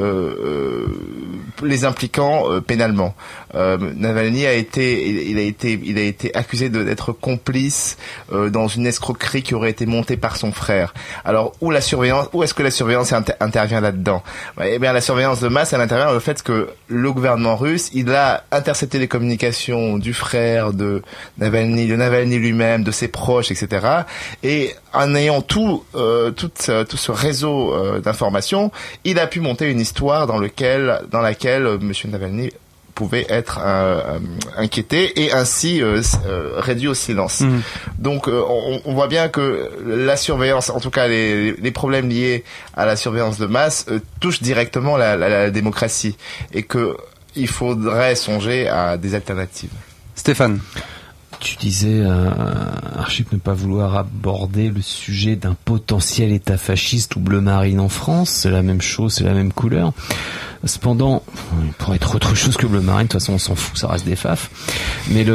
les impliquant euh, Euh, Navalny a été, il, a été, il a été accusé d'être complice euh, dans une escroquerie qui aurait été montée par son frère. Alors où la surveillance, où est-ce que la surveillance inter- intervient là-dedans? Bah, Eh bien, la surveillance de masse, elle intervient dans le fait que le gouvernement russe, il a intercepté les communications du frère de Navalny, de Navalny lui-même, de ses proches, etc. Et en ayant tout, euh, tout, tout ce réseau euh, d'informations, il a pu monter une histoire dans lequel, dans laquelle euh, Monsieur Navalny pouvait être euh, euh, inquiété et ainsi euh, euh, réduit au silence. Mhm. Donc euh, on, on voit bien que la surveillance, en tout cas les, les problèmes liés à la surveillance de masse, touchent directement la, la- la démocratie et que il faudrait songer à des alternatives. Stéphane. Tu disais, euh, Archip, ne pas vouloir aborder le sujet d'un potentiel État fasciste ou bleu marine en France. C'est la même chose, c'est la même couleur. Cependant, pourrait être autre chose que bleu marine. De toute façon, on s'en fout, ça reste des faf. Mais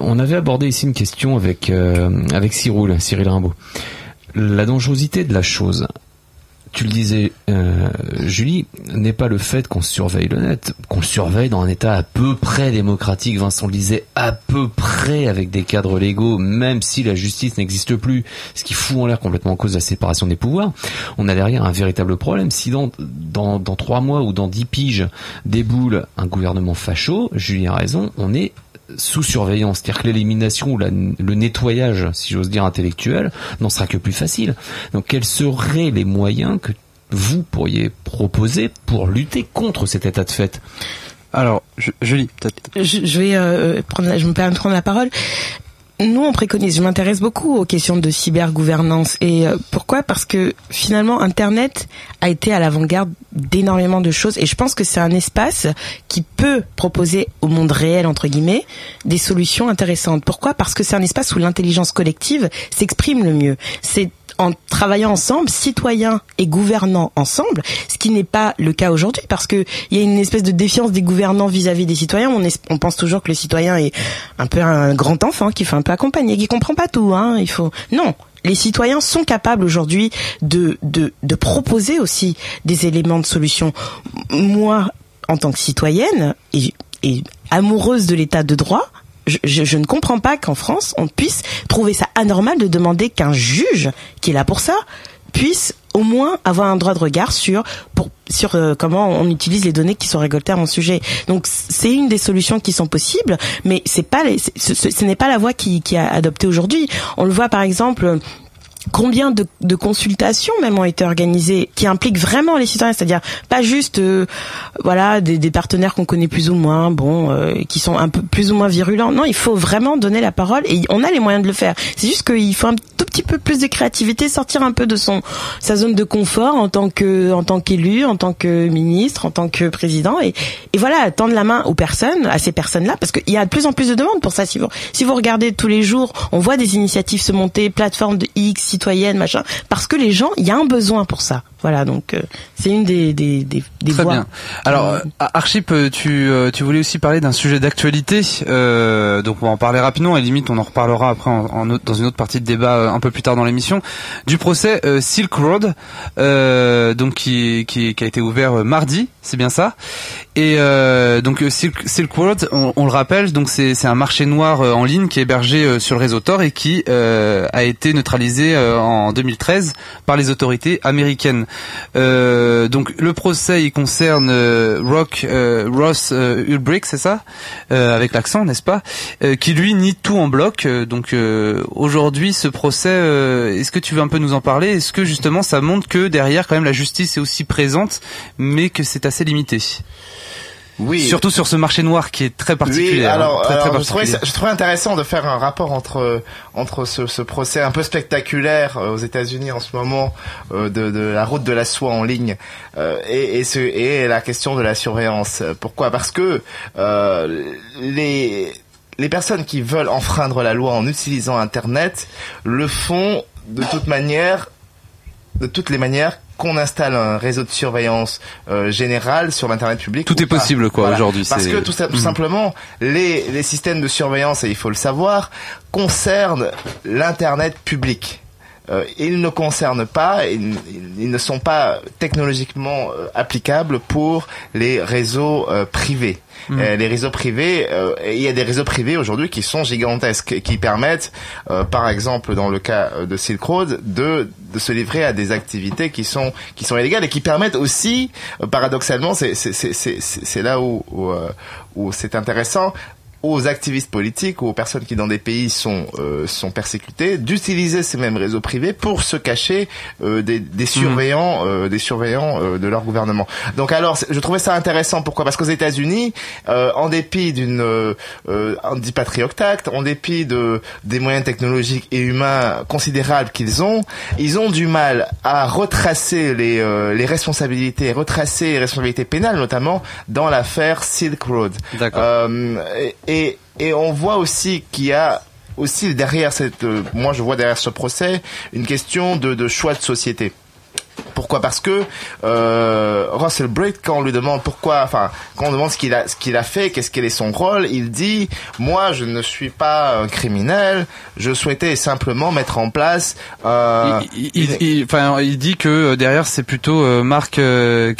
on avait abordé ici une question avec euh, avec Cyril Rimbaud. La dangerosité de la chose. Tu le disais, euh, Julie, n'est pas le fait qu'on surveille le net, qu'on surveille dans un état à peu près démocratique. Vincent le disait, à peu près avec des cadres légaux, même si la justice n'existe plus, ce qui fout en l'air complètement en cause la séparation des pouvoirs. On a derrière un véritable problème. Si dans, dans, dans trois mois ou dans dix piges déboule un gouvernement facho, Julie a raison, on est sous surveillance, c'est-à-dire que l'élimination ou la- le nettoyage, si j'ose dire intellectuel, n'en sera que plus facile. Donc quels seraient les moyens que vous pourriez proposer pour lutter contre cet état de fait? Alors, je, Julie, peut-être. je, je vais euh, prendre, la- je me permets de prendre la parole. Nous, on préconise. Je m'intéresse beaucoup aux questions de cybergouvernance. Et euh, pourquoi? Parce que finalement, Internet a été à l'avant-garde d'énormément de choses. Et je pense que c'est un espace qui peut proposer au monde réel, entre guillemets, des solutions intéressantes. Pourquoi? Parce que c'est un espace où l'intelligence collective s'exprime le mieux. En travaillant ensemble, citoyens et gouvernants ensemble, ce qui n'est pas le cas aujourd'hui, parce que il y a une espèce de défiance des gouvernants vis-à-vis des citoyens. On, pense toujours que le citoyen est un peu un grand enfant qui fait un peu accompagner, qui comprend pas tout. Hein. Il faut non. les citoyens sont capables aujourd'hui de, de, proposer aussi des éléments de solution. Moi, en tant que citoyenne et amoureuse de l'état de droit, je, ne comprends pas qu'en France, on puisse trouver ça anormal de demander qu'un juge, qui est là pour ça, puisse au moins avoir un droit de regard sur pour sur euh, comment on utilise les données qui sont récoltées à mon sujet. Donc c'est une des solutions qui sont possibles, mais c'est pas ce, n'est pas la voie qui, qui est adoptée aujourd'hui. On le voit par exemple combien de, de consultations même ont été organisées qui impliquent vraiment les citoyens, c'est-à-dire pas juste euh, voilà des, des partenaires qu'on connaît plus ou moins, bon, euh, qui sont un peu plus ou moins virulents. Non, il faut vraiment donner la parole et on a les moyens de le faire. C'est juste qu'il faut un tout petit peu plus de créativité, sortir un peu de son sa zone de confort en tant que en tant qu'élu, en tant que ministre, en tant que président et, et voilà tendre la main aux personnes, à ces personnes-là, parce qu'il y a de plus en plus de demandes pour ça. Si vous si vous regardez tous les jours, on voit des initiatives se monter, plateformes de X, citoyennes, machin, parce que les gens, il y a un besoin pour ça. Voilà, donc euh, c'est une des des des, des Très voies. bien. Alors, euh, Archip, euh, tu, euh, tu voulais aussi parler d'un sujet d'actualité, euh, donc on va en parler rapidement et limite on en reparlera après en, en autre- dans une autre partie de débat un peu plus tard dans l'émission, du procès euh, Silk Road, euh, donc qui, qui, qui a été ouvert mardi, c'est bien ça. Et euh, donc Silk, Silk Road, on, on le rappelle, donc c'est c'est un marché noir euh, en ligne qui est hébergé euh, sur le réseau Tor et qui euh, a été neutralisé euh, en 2013 par les autorités américaines. Euh, donc le procès il concerne euh, Rock euh, Ross euh, Ulbricht, c'est ça, Euh, avec l'accent, n'est-ce pas, Euh, qui lui nie tout en bloc. Donc aujourd'hui ce procès, est-ce que tu veux un peu nous en parler? Est-ce que justement ça montre que derrière quand même la justice est aussi présente, mais que c'est assez limité? Oui. Surtout sur ce marché noir qui est très particulier. Oui, hein, alors, très, je, trouvais, je intéressant de faire un rapport entre entre ce, ce procès un peu spectaculaire euh, aux États-Unis en ce moment euh, de, de la route de la soie en ligne euh, et, et, ce, et la question de la surveillance. Pourquoi? Parce que euh, les les personnes qui veulent enfreindre la loi en utilisant Internet le font de toute manière de toutes les manières qu'on installe un réseau de surveillance euh, général sur l'internet public. Tout ou est pas. possible, quoi, Voilà. aujourd'hui, Parce que tout, tout Mhm. simplement, les, les systèmes de surveillance, et il faut le savoir, concernent l'internet public. Euh, ils ne concernent pas, ils, ils ne sont pas technologiquement euh, applicables pour les réseaux euh, privés. Mhm. Euh, les réseaux privés, euh, il y a des réseaux privés aujourd'hui qui sont gigantesques, qui permettent, euh, par exemple dans le cas de Silk Road, de, de se livrer à des activités qui sont qui sont illégales et qui permettent aussi, paradoxalement, c'est c'est c'est c'est c'est là où où, où c'est intéressant aux activistes politiques ou aux personnes qui dans des pays sont euh, sont persécutées d'utiliser ces mêmes réseaux privés pour se cacher euh, des, des surveillants euh, des surveillants euh, de leur gouvernement. Donc alors je trouvais ça intéressant pourquoi? Parce qu'aux États-Unis euh, en dépit d'une euh, euh, du Patriot Act, en dépit de des moyens technologiques et humains considérables qu'ils ont, ils ont du mal à retracer les euh, les responsabilités, retracer les responsabilités pénales notamment dans l'affaire Silk Road. Et, et et on voit aussi qu'il y a aussi derrière cette, euh, moi je vois derrière ce procès une question de, de choix de société. Pourquoi? Parce que euh, Russell Brake, quand on lui demande pourquoi, enfin, quand on demande ce qu'il a, ce qu'il a fait, qu'est-ce quel est son rôle, il dit moi, je ne suis pas un criminel, je souhaitais simplement mettre en place. Euh, il, il- il- enfin, il dit que euh, derrière c'est plutôt euh, Marc euh,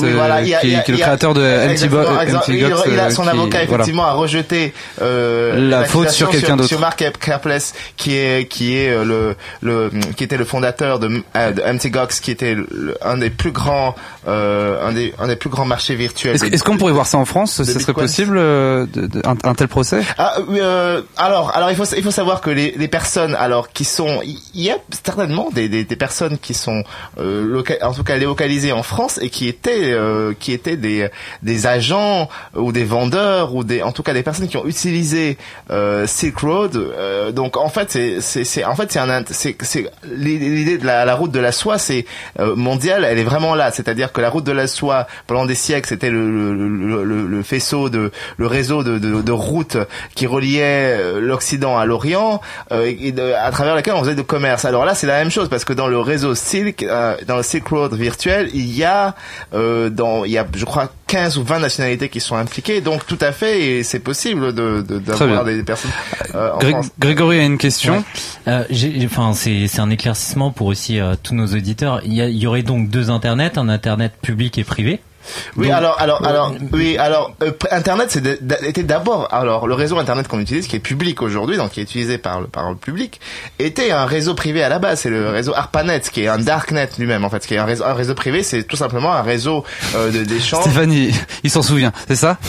Oui, voilà, a- qui, a- est le créateur de MT Exactement, Bo- exact. MT Il, a son qui- avocat voilà. effectivement a rejeté La faute sur quelqu'un d'autre. Sur Mark Karples, qui est qui est le le qui était le fondateur de, de MT Gox, qui était le- un des plus grands euh, un des un des plus grands marchés virtuels. Est-ce, qu'on pourrait voir ça en France Ce serait possible euh, de- de- un, un tel procès? Ah, euh, alors, alors il faut il faut savoir que les, les personnes alors qui sont il y a certainement des, des, des personnes qui sont euh, en tout cas localisées en France et qui étaient euh, qui étaient des des agents ou des vendeurs ou des en tout cas des personnes qui ont utilisé euh, Silk Road. Euh, donc en fait c'est c'est en fait c'est un c'est c'est l'idée de la, la route de la soie c'est euh, mondiale elle est vraiment là c'est-à-dire que la route de la soie pendant des siècles c'était le, faisceau de le réseau de, de, de routes qui reliait euh, l'Occident à l'Orient euh, et de- à travers lequel on faisait du commerce. Alors là, c'est la même chose parce que dans le réseau Silk, euh, dans le Silk Road virtuel, il y a, euh, dans, il y a, je crois, 15 ou 20 nationalités qui sont impliquées. Donc tout à fait, et c'est possible de d'avoir des personnes euh, en Gré- France. Grégory a une question. Euh, j'ai- enfin, c'est c'est un éclaircissement pour aussi euh, tous nos auditeurs. Il y, a- il y aurait donc deux internets, un internet public et privé. Oui, Donc- alors, alors, alors, oui, alors, euh, Internet, c'est de- d'a- était d'abord, alors, le réseau Internet qu'on utilise, qui est public aujourd'hui, donc qui est utilisé par le, par le public, était un réseau privé à la base. C'est le réseau ARPANET, qui est un darknet lui-même, en fait, qui est un réseau, un réseau privé, c'est tout simplement un réseau euh, d'échange. Stéphanie, il s'en souvient, c'est ça? [laughs]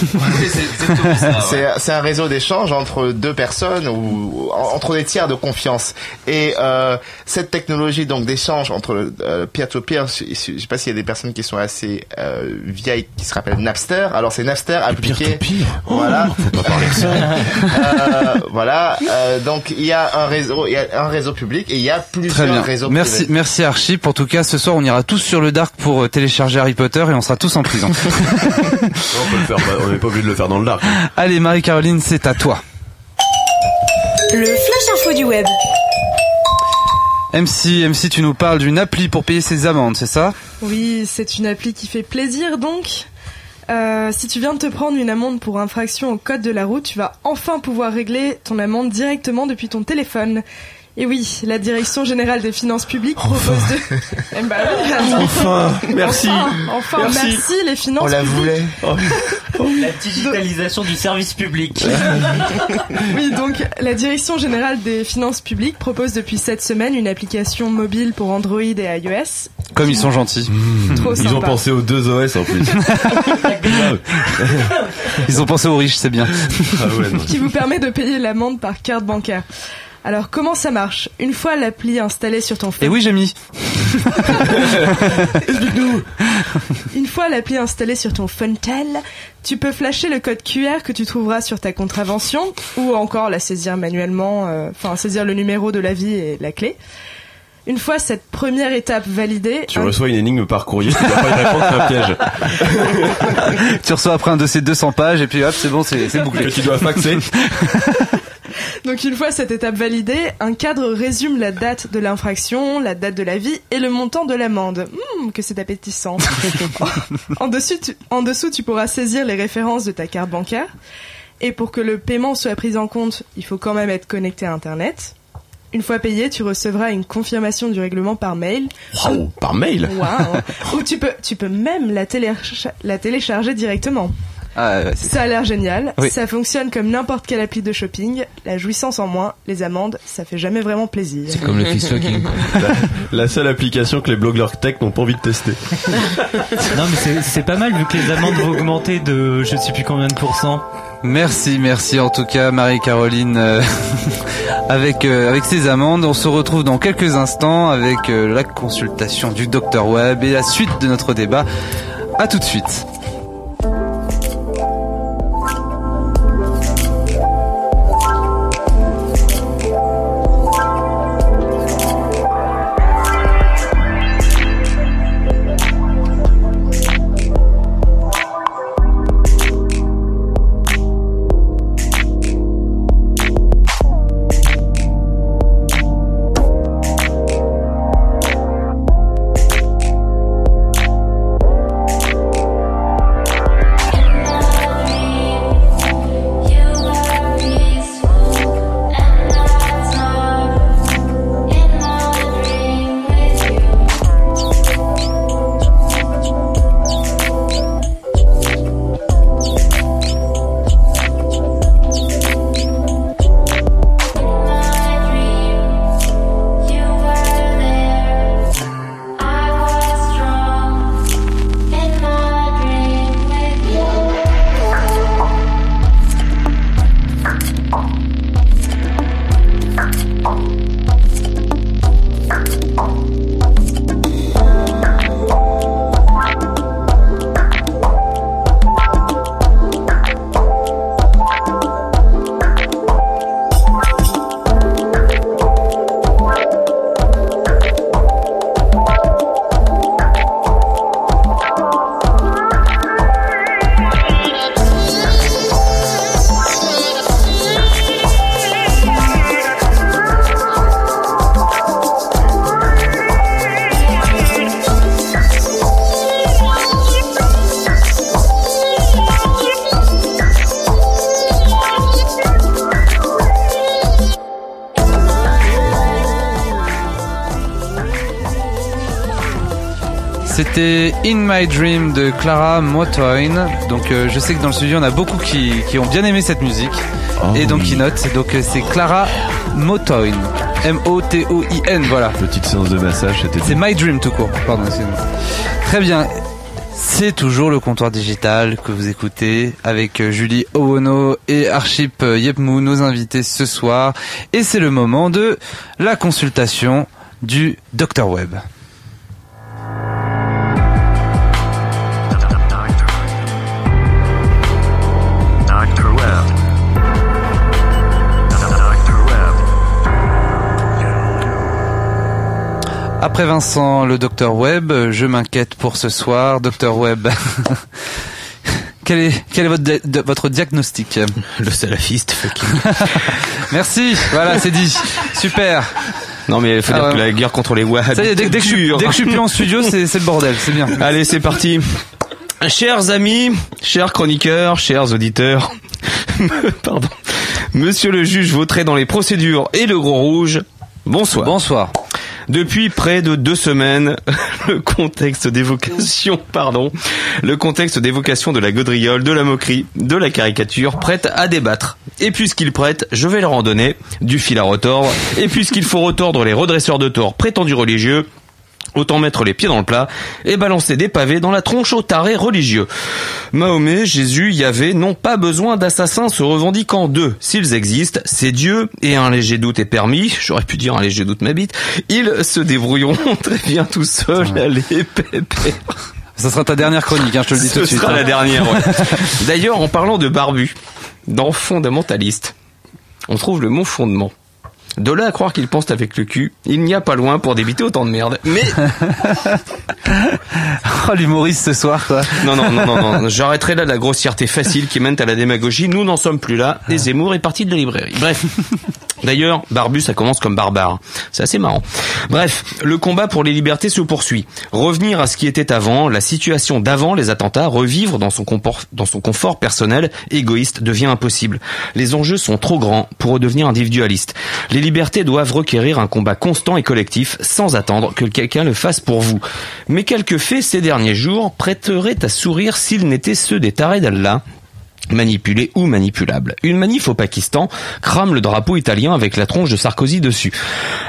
C'est c'est un réseau d'échange entre deux personnes ou en- entre des tiers de confiance. Et euh, cette technologie donc d'échange entre le, euh, peer-to-peer, je, je sais pas s'il y a des personnes qui sont assez euh, vieilles qui se rappellent Napster. Alors c'est Napster appliqué. Voilà. [laughs] Euh, voilà. Euh, donc il y a un réseau, il y a un réseau public et il y a Très plusieurs bien. réseaux Merci, privés. merci Archie. En tout cas, ce soir, on ira tous sur le dark pour euh, télécharger Harry Potter et on sera tous en prison. [laughs] Non, on peut le faire, on n'est pas obligé de le faire dans le dark. Allez, Marie-Caroline, c'est à toi. Le flash info du web. MC, MC, tu nous parles d'une appli pour payer ses amendes, c'est ça? Oui, c'est une appli qui fait plaisir donc. Euh, si tu viens de te prendre une amende pour infraction au code de la route, tu vas enfin pouvoir régler ton amende directement depuis ton téléphone. Et oui, la Direction Générale des Finances Publiques propose de... [laughs] Eh ben. Enfin, merci. Enfin, enfin, merci. Merci. les finances On la publiques. voulait. La digitalisation du service public. [laughs] Oui, donc la Direction Générale des Finances Publiques propose depuis cette semaine une application mobile pour Android et iOS. Comme ils sont gentils. Trop Ils ont sympa. pensé aux deux OS en plus. [laughs] Ils ont pensé aux riches, c'est bien. Ah ouais, non. qui vous permet de payer l'amende par carte bancaire. Alors comment ça marche Une fois l'appli installée sur ton Et phone, oui, j'ai mis. [laughs] [laughs] une fois l'appli installée sur ton Funtel, tu peux flasher le code QR que tu trouveras sur ta contravention ou encore la saisir manuellement, euh, enfin saisir le numéro de l'avis et la clé. Une fois cette première étape validée, Tu un- reçois une énigme par courrier, tu dois pas y répondre, c'est un piège. [laughs] Tu reçois après un dossier de 200 pages et puis hop, c'est bon, c'est Que bouclé. tu dois faxer. Donc une fois cette étape validée, un cadre résume la date de l'infraction, la date de la vie et le montant de l'amende. Hum, que c'est appétissant. [laughs] en, dessous, tu, en dessous, tu pourras saisir les références de ta carte bancaire. Et pour que le paiement soit pris en compte, il faut quand même être connecté à Internet. Une fois payé, tu recevras une confirmation du règlement par mail. Waouh, par mail? Ou tu peux, tu peux même la, télécha- la télécharger directement. Ah, ouais, Ça a l'air génial. Oui. Ça fonctionne comme n'importe quelle appli de shopping. La jouissance en moins, les amendes, ça fait jamais vraiment plaisir. C'est comme le [laughs] fist fucking. La seule application que les blogueurs tech n'ont pas envie de tester. [laughs] Non, mais c'est- pas mal vu que les amendes vont augmenter de je sais plus combien de pourcents. Merci, merci en tout cas Marie-Caroline euh, [laughs] avec euh, avec ces amendes. On se retrouve dans quelques instants avec euh, la consultation du docteur Web et la suite de notre débat. À tout de suite. C'était In My Dream de Clara Motoin. Donc euh, je sais que dans le studio on a beaucoup qui, qui ont bien aimé cette musique Oh et donc qui notent. Donc euh, c'est Clara Motoin. M-O-T-O-I-N, voilà. Petite séance de massage, c'était C'est My Dream tout court. Pardon. Très bien. C'est toujours le comptoir digital que vous écoutez avec euh, Julie Owono et Archip Yepmou, nos invités ce soir. Et c'est le moment de la consultation du Dr Web. Après Vincent, le Dr Web, je m'inquiète pour ce soir. Dr Web, [laughs] quel est, quel est votre, di- de- votre diagnostic? Le salafiste. [laughs] Merci, voilà, c'est dit. Super. Non mais il faut Ah dire ouais. que la guerre contre les wahhabis Ça y est, dès, dès que, je, suis- dès que je suis plus en studio, c'est le bordel, c'est bien. Allez, c'est parti. Chers amis, chers chroniqueurs, chers auditeurs, [laughs] pardon, monsieur le juge voterait dans les procédures et le gros rouge, bonsoir. Bonsoir. Depuis près de deux semaines, [laughs] le contexte d'évocation, pardon, le contexte d'évocation de la gaudriole, de la moquerie, de la caricature prête à débattre. Et puisqu'il prête, je vais leur en donner du fil à retordre. Et puisqu'il faut retordre les redresseurs de tort prétendus religieux, Autant mettre les pieds dans le plat et balancer des pavés dans la tronche aux tarés religieux. Mahomet, Jésus, Yahvé n'ont pas besoin d'assassins se revendiquant d'eux. S'ils existent, c'est Dieu et un léger doute est permis. J'aurais pu dire un léger doute m'habite. Ils se débrouilleront [laughs] très bien tout seuls. Allez, pépère. Ça sera ta dernière chronique, hein, je te le dis Ce tout de suite. sera hein. la dernière. ouais. [laughs] D'ailleurs, en parlant de barbu, dans Fondamentaliste, on trouve le mot fondement. De là à croire qu'ils pensent avec le cul, il n'y a pas loin pour débiter autant de merde. Mais [laughs] Oh, l'humoriste ce soir, quoi. non, non, non, non, non. j'arrêterai là la grossièreté facile qui mène à la démagogie. Nous n'en sommes plus là. Et Zemmour est parti de la librairie. Bref. D'ailleurs, Barbu, ça commence comme barbare. C'est assez marrant. Bref, le combat pour les libertés se poursuit. Revenir à ce qui était avant, la situation d'avant les attentats, revivre dans son, dans son confort personnel, égoïste, devient impossible. Les enjeux sont trop grands pour redevenir individualistes. Les libertés doivent requérir un combat constant et collectif, sans attendre que quelqu'un le fasse pour vous. Mais quelques faits ces derniers jours prêteraient à sourire s'ils n'étaient ceux des tarés d'Allah, manipulé ou manipulable. Une manif au Pakistan crame le drapeau italien avec la tronche de Sarkozy dessus.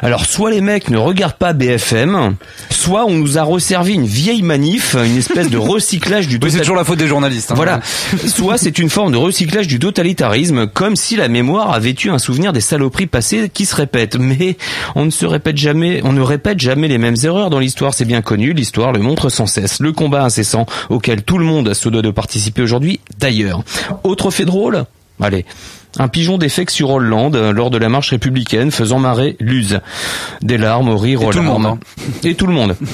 Alors soit les mecs ne regardent pas BFM, soit on nous a resservi une vieille manif, une espèce de [laughs] recyclage du Oui, c'est toujours la faute des journalistes. hein. voilà. Soit c'est une forme de recyclage du totalitarisme, comme si la mémoire avait eu un souvenir des saloperies passées qui se répètent. Mais on ne se répète jamais, on ne répète jamais les mêmes erreurs dans l'histoire, c'est bien connu, l'histoire le montre sans cesse. Le combat incessant auquel tout le monde se doit de participer aujourd'hui, d'ailleurs. Autre fait drôle Allez. Un pigeon défecte sur Hollande euh, lors de la marche républicaine faisant marrer l'use. Des larmes au rire Et aux tout le larmes. monde, Et tout le monde. [laughs]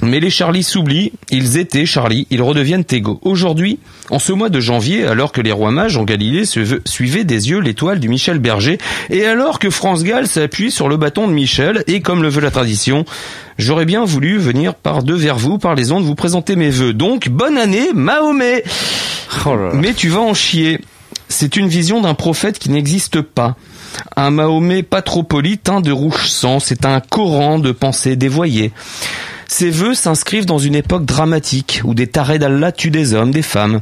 Mais les Charlie s'oublient, ils étaient Charlie, ils redeviennent égaux. Aujourd'hui, en ce mois de janvier, alors que les rois mages en Galilée se- suivaient des yeux l'étoile du Michel Berger, et alors que France Gall s'appuie sur le bâton de Michel, et comme le veut la tradition, j'aurais bien voulu venir par deux vers vous, par les ondes, vous présenter mes vœux. Donc, bonne année, Mahomet Oh là là. Mais tu vas en chier. C'est une vision d'un prophète qui n'existe pas. Un Mahomet pas trop poli, teint de rouge sang, c'est un Coran de pensées dévoyées. Ces vœux s'inscrivent dans une époque dramatique où des tarés d'Allah tuent des hommes, des femmes,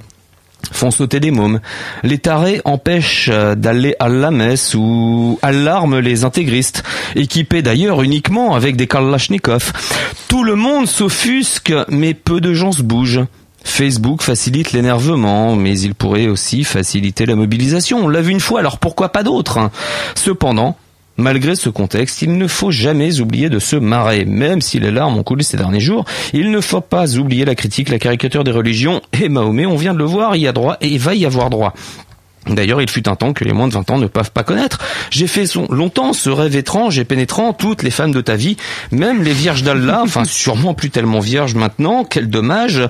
font sauter des mômes. Les tarés empêchent euh, d'aller à la messe ou alarment les intégristes, équipés d'ailleurs uniquement avec des kalachnikovs. Tout le monde s'offusque, mais peu de gens se bougent. Facebook facilite l'énervement, mais il pourrait aussi faciliter la mobilisation. On l'a vu une fois, alors pourquoi pas d'autres hein Cependant, Malgré ce contexte, il ne faut jamais oublier de se marrer, même si les larmes ont coulé ces derniers jours. Il ne faut pas oublier la critique, la caricature des religions. Et Mahomet, on vient de le voir, il y a droit et il va y avoir droit. D'ailleurs, il fut un temps que les moins de 20 ans ne peuvent pas connaître. J'ai fait son- longtemps ce rêve étrange et pénétrant, toutes les femmes de ta vie, même les vierges d'Allah, [laughs] enfin sûrement plus tellement vierges maintenant, quel dommage.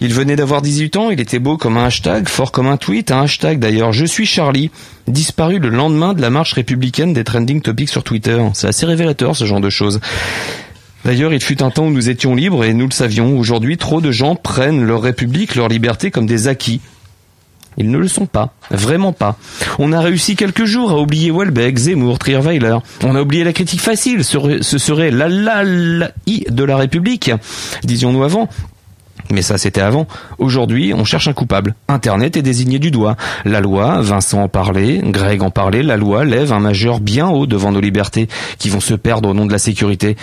Il venait d'avoir 18 ans, il était beau comme un hashtag, fort comme un tweet, un hashtag d'ailleurs, je suis Charlie, disparu le lendemain de la marche républicaine des trending topics sur Twitter. C'est assez révélateur ce genre de choses. D'ailleurs, il fut un temps où nous étions libres et nous le savions. Aujourd'hui, trop de gens prennent leur république, leur liberté comme des acquis. Ils ne le sont pas, vraiment pas. On a réussi quelques jours à oublier Welbeck, Zemmour, Trierweiler. On a oublié la critique facile, ce serait- la la la i de la République, disions-nous avant. Mais ça, c'était avant. Aujourd'hui, on cherche un coupable. Internet est désigné du doigt. La loi, Vincent en parlait, Greg en parlait, la loi lève un majeur bien haut devant nos libertés, qui vont se perdre au nom de la sécurité.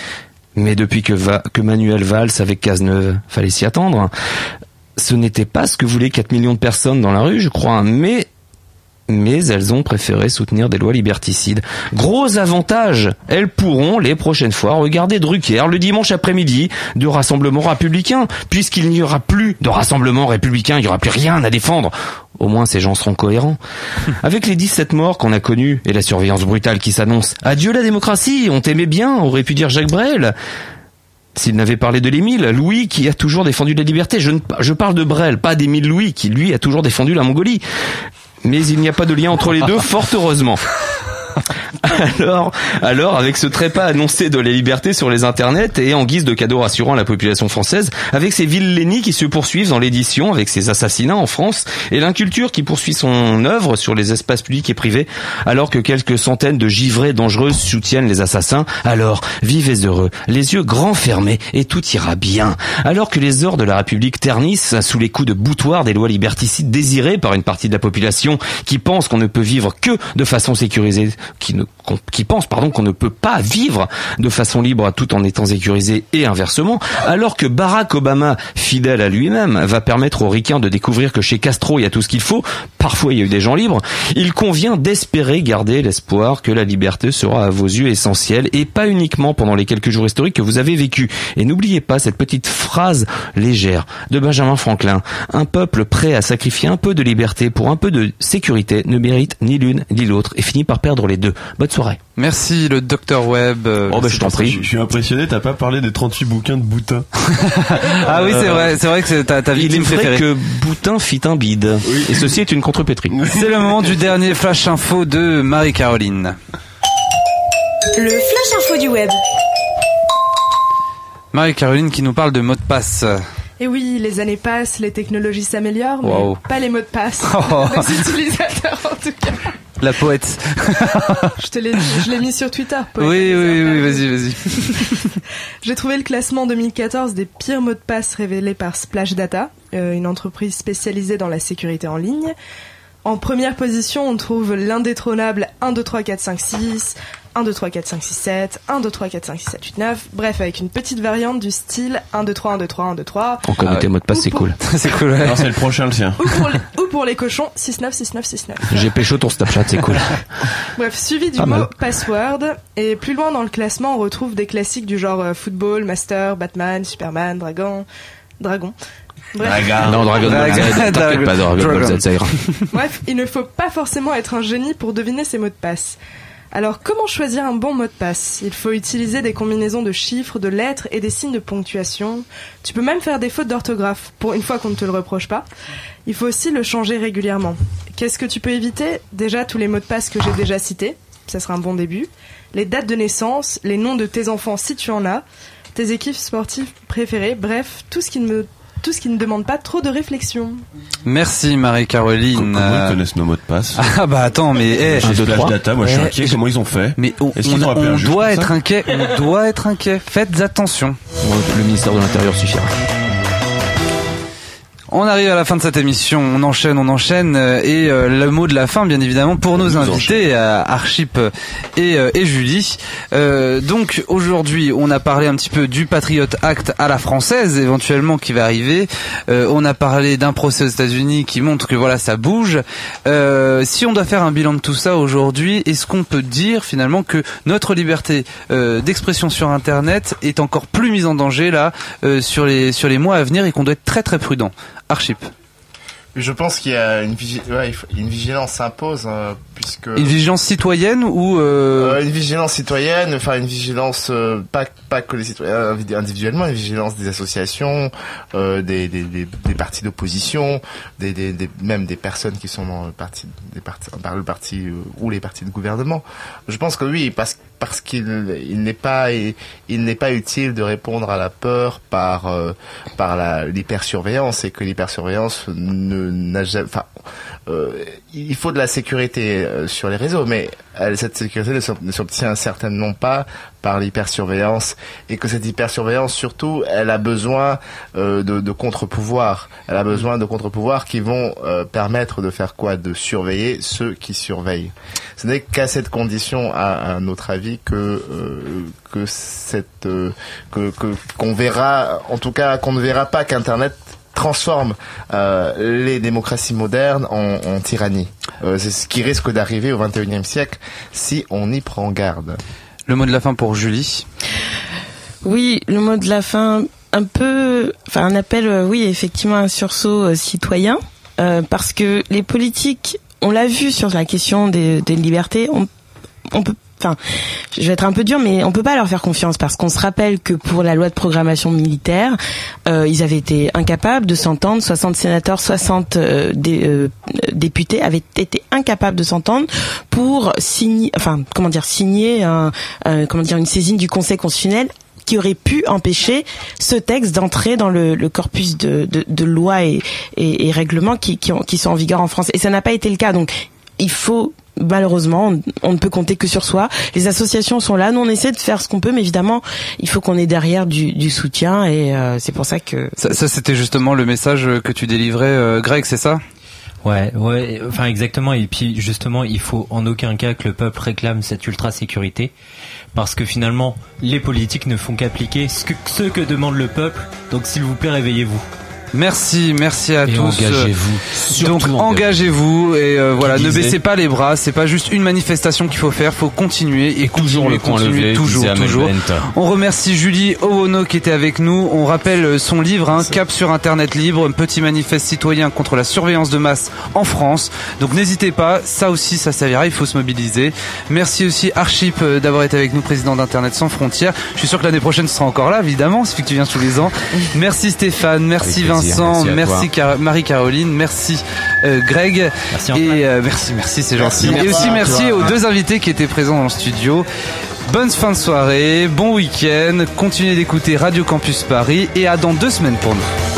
Mais depuis que, que Manuel Valls avec Cazeneuve, fallait s'y attendre. Ce n'était pas ce que voulaient 4 millions de personnes dans la rue, je crois, mais mais elles ont préféré soutenir des lois liberticides. Gros avantage, elles pourront les prochaines fois regarder Drucker le dimanche après-midi de rassemblement républicain, puisqu'il n'y aura plus de rassemblement républicain, il n'y aura plus rien à défendre. Au moins ces gens seront cohérents. [laughs] Avec les 17 morts qu'on a connus et la surveillance brutale qui s'annonce, adieu la démocratie, on t'aimait bien, aurait pu dire Jacques Brel. S'il n'avait parlé de l'Émile, Louis qui a toujours défendu la liberté. Je, ne- je parle de Brel, pas d'Émile Louis qui lui a toujours défendu la Mongolie. Mais il n'y a pas de lien entre les deux, [laughs] fort heureusement. [laughs] Alors, alors, avec ce trépas annoncé de la liberté sur les internets et en guise de cadeau rassurant à la population française, avec ces villénies qui se poursuivent dans l'édition, avec ces assassinats en France, et l'inculture qui poursuit son œuvre sur les espaces publics et privés, alors que quelques centaines de givrées dangereuses soutiennent les assassins, alors, vivez heureux, les yeux grands fermés, et tout ira bien. Alors que les ors de la République ternissent sous les coups de boutoir des lois liberticides désirées par une partie de la population qui pense qu'on ne peut vivre que de façon sécurisée, qui ne qui pense pardon qu'on ne peut pas vivre de façon libre tout en étant sécurisé et inversement, alors que Barack Obama, fidèle à lui-même, va permettre aux ricains de découvrir que chez Castro il y a tout ce qu'il faut, parfois il y a eu des gens libres, il convient d'espérer garder l'espoir que la liberté sera à vos yeux essentielle et pas uniquement pendant les quelques jours historiques que vous avez vécus. Et n'oubliez pas cette petite phrase légère de Benjamin Franklin. Un peuple prêt à sacrifier un peu de liberté pour un peu de sécurité ne mérite ni l'une ni l'autre et finit par perdre les deux. Soirée. Merci le docteur Webb. euh, Oh, bah, je t'en prie. Je, suis impressionné, t'as pas parlé des 38 bouquins de Boutin. [laughs] Ah oui, c'est vrai, c'est vrai que c'est ta, ta Il est vrai préférée. que Boutin fit un bide. Et ceci est une contrepétrie. C'est le moment du dernier flash info de Marie-Caroline. Le flash info du web. Marie-Caroline qui nous parle de mots de passe. Et oui, les années passent, les technologies s'améliorent, mais Wow. pas les mots de passe. Oh. [laughs] Les utilisateurs, en tout cas. La poète. Je te l'ai je l'ai mis sur Twitter. poète. Oui, oui, oui, vas-y, vas-y. [laughs] J'ai trouvé le classement 2014 des pires mots de passe révélés par Splash Data, euh, une entreprise spécialisée dans la sécurité en ligne. En première position, on trouve l'indétrônable 1, 2, 3, 4, 5, 6, 1, 2, 3, 4, 5, 6, 7, 1, 2, 3, 4, 5, 6, 7, 8, 9. Bref, avec une petite variante du style 1, 2, 3, 1, 2, 3, 1, 2, 3. On connaît Ah ouais. tes mots de passe, c'est cool. [laughs] c'est cool. ouais. Non, c'est le prochain, le sien. Ou pour, les, ou pour les cochons, 6, 9, 6, 9, 6, 9. J'ai pécho ton Snapchat, c'est cool. [laughs] Bref, suivi du Pas mot mal. password. Et plus loin dans le classement, on retrouve des classiques du genre euh, football, master, Batman, Superman, dragon, dragon. Bref. Non, Dragon Ball Z, Dragon- t'inquiète pas, Dragon Ball Z, ça ira. Bref, il ne faut pas forcément être un génie pour deviner ces mots de passe. Alors, comment choisir un bon mot de passe? Il faut utiliser des combinaisons de chiffres, de lettres et des signes de ponctuation. Tu peux même faire des fautes d'orthographe, pour une fois qu'on ne te le reproche pas. Il faut aussi le changer régulièrement. Qu'est-ce que tu peux éviter? Déjà, tous les mots de passe que j'ai déjà cités, ça sera un bon début. Les dates de naissance, les noms de tes enfants si tu en as, tes équipes sportives préférées, bref, tout ce qui ne me... Tout ce qui ne demande pas trop de réflexion. Merci Marie-Caroline. Comment ils connaissent nos mots de passe Ah bah attends, mais eh, deux, Splash trois. Data, moi je suis Eh, inquiet. Comment ils ont fait mais on, on- doit être inquiet, on doit être inquiet. Faites attention. Le ministère de l'Intérieur suffira. On arrive à la fin de cette émission, on enchaîne, on enchaîne, euh, et euh, le mot de la fin, bien évidemment, pour nos invités, euh, Archip et, euh, et Julie. Euh, donc aujourd'hui, on a parlé un petit peu du Patriot Act à la française, éventuellement qui va arriver. Euh, on a parlé d'un procès aux États-Unis qui montre que voilà, ça bouge. Euh, si on doit faire un bilan de tout ça aujourd'hui, est-ce qu'on peut dire finalement que notre liberté euh, d'expression sur Internet est encore plus mise en danger là euh, sur les sur les mois à venir et qu'on doit être très très prudent? Archip. Je pense qu'il y a une, vigi- ouais, une vigilance s'impose euh, puisque Une vigilance citoyenne ou euh... Euh, une vigilance citoyenne, enfin une vigilance euh, pas pas que les citoyens individu- individuellement, une vigilance des associations, des, des, des, des partis d'opposition, des, des, des même des personnes qui sont dans le parti des partis par le parti ou les partis de gouvernement. Je pense que oui, parce parce qu'il il n'est pas il, n'est pas utile de répondre à la peur par euh, par la l'hypersurveillance et que l'hypersurveillance ne n'a jamais il faut de la sécurité euh, sur les réseaux, mais euh, cette sécurité ne s'ob- ne s'obtient certainement pas par l'hypersurveillance et que cette hypersurveillance surtout elle a besoin euh, de, de contre-pouvoirs. Elle a besoin de contre-pouvoirs qui vont euh, permettre de faire quoi? De surveiller ceux qui surveillent. Ce n'est qu'à cette condition à, à notre avis que euh, que cette euh, que que- qu'on verra en tout cas qu'on ne verra pas qu'internet transforme euh, les démocraties modernes en, en tyrannie. Euh, c'est ce qui risque d'arriver au XXIe siècle si on y prend garde. Le mot de la fin pour Julie. Oui, le mot de la fin, un peu, enfin un appel, euh, oui, effectivement, un sursaut euh, citoyen, euh, parce que les politiques, on l'a vu sur la question des, des libertés, on, on peut, enfin, je vais être un peu dur, mais on peut pas leur faire confiance parce qu'on se rappelle que pour la loi de programmation militaire, euh, ils avaient été incapables de s'entendre, 60 sénateurs, 60 euh, euh, députés avaient été incapables de s'entendre pour signer, enfin, comment dire, signer une saisine du Conseil constitutionnel qui aurait pu empêcher ce texte d'entrer dans le, corpus de, lois et, règlements qui, qui sont en vigueur en France. Et ça n'a pas été le cas. Donc, il faut malheureusement, on, ne peut compter que sur soi. Les associations sont là, nous on essaie de faire ce qu'on peut, mais évidemment, il faut qu'on ait derrière du, du soutien, et euh, c'est pour ça que. Ça, ça, c'était justement le message que tu délivrais, euh, Greg, c'est ça? Ouais, ouais, enfin exactement. Et puis justement, il faut en aucun cas que le peuple réclame cette ultra sécurité, parce que finalement, les politiques ne font qu'appliquer ce que, ce que demande le peuple. Donc s'il vous plaît, réveillez-vous. Merci, merci à Et tous. engagez-vous. Donc engagez-vous et euh, voilà, ne baissez pas les bras. C'est pas juste une manifestation qu'il faut faire, faut continuer et toujours continuer, le coin continuer, levé, toujours, toujours. On remercie Julie Owono qui était avec nous. On rappelle euh, son livre, hein, Cap sur Internet libre, un petit manifeste citoyen contre la surveillance de masse en France. Donc n'hésitez pas, ça aussi, ça servira. Il faut se mobiliser. Merci aussi Archip euh, d'avoir été avec nous, président d'Internet sans frontières. Je suis sûr que l'année prochaine tu seras encore là, évidemment, c'est que tu viens tous les ans. Merci Stéphane, merci plaisir, Vincent, merci. Car- Marie-Caroline, merci euh, Greg. Merci, et euh, merci, merci, c'est Merci, gentil. Et aussi merci toi. aux deux invités qui étaient présents dans le studio. Bonne fin de soirée, bon week-end, continuez d'écouter Radio Campus Paris et à dans deux semaines pour nous.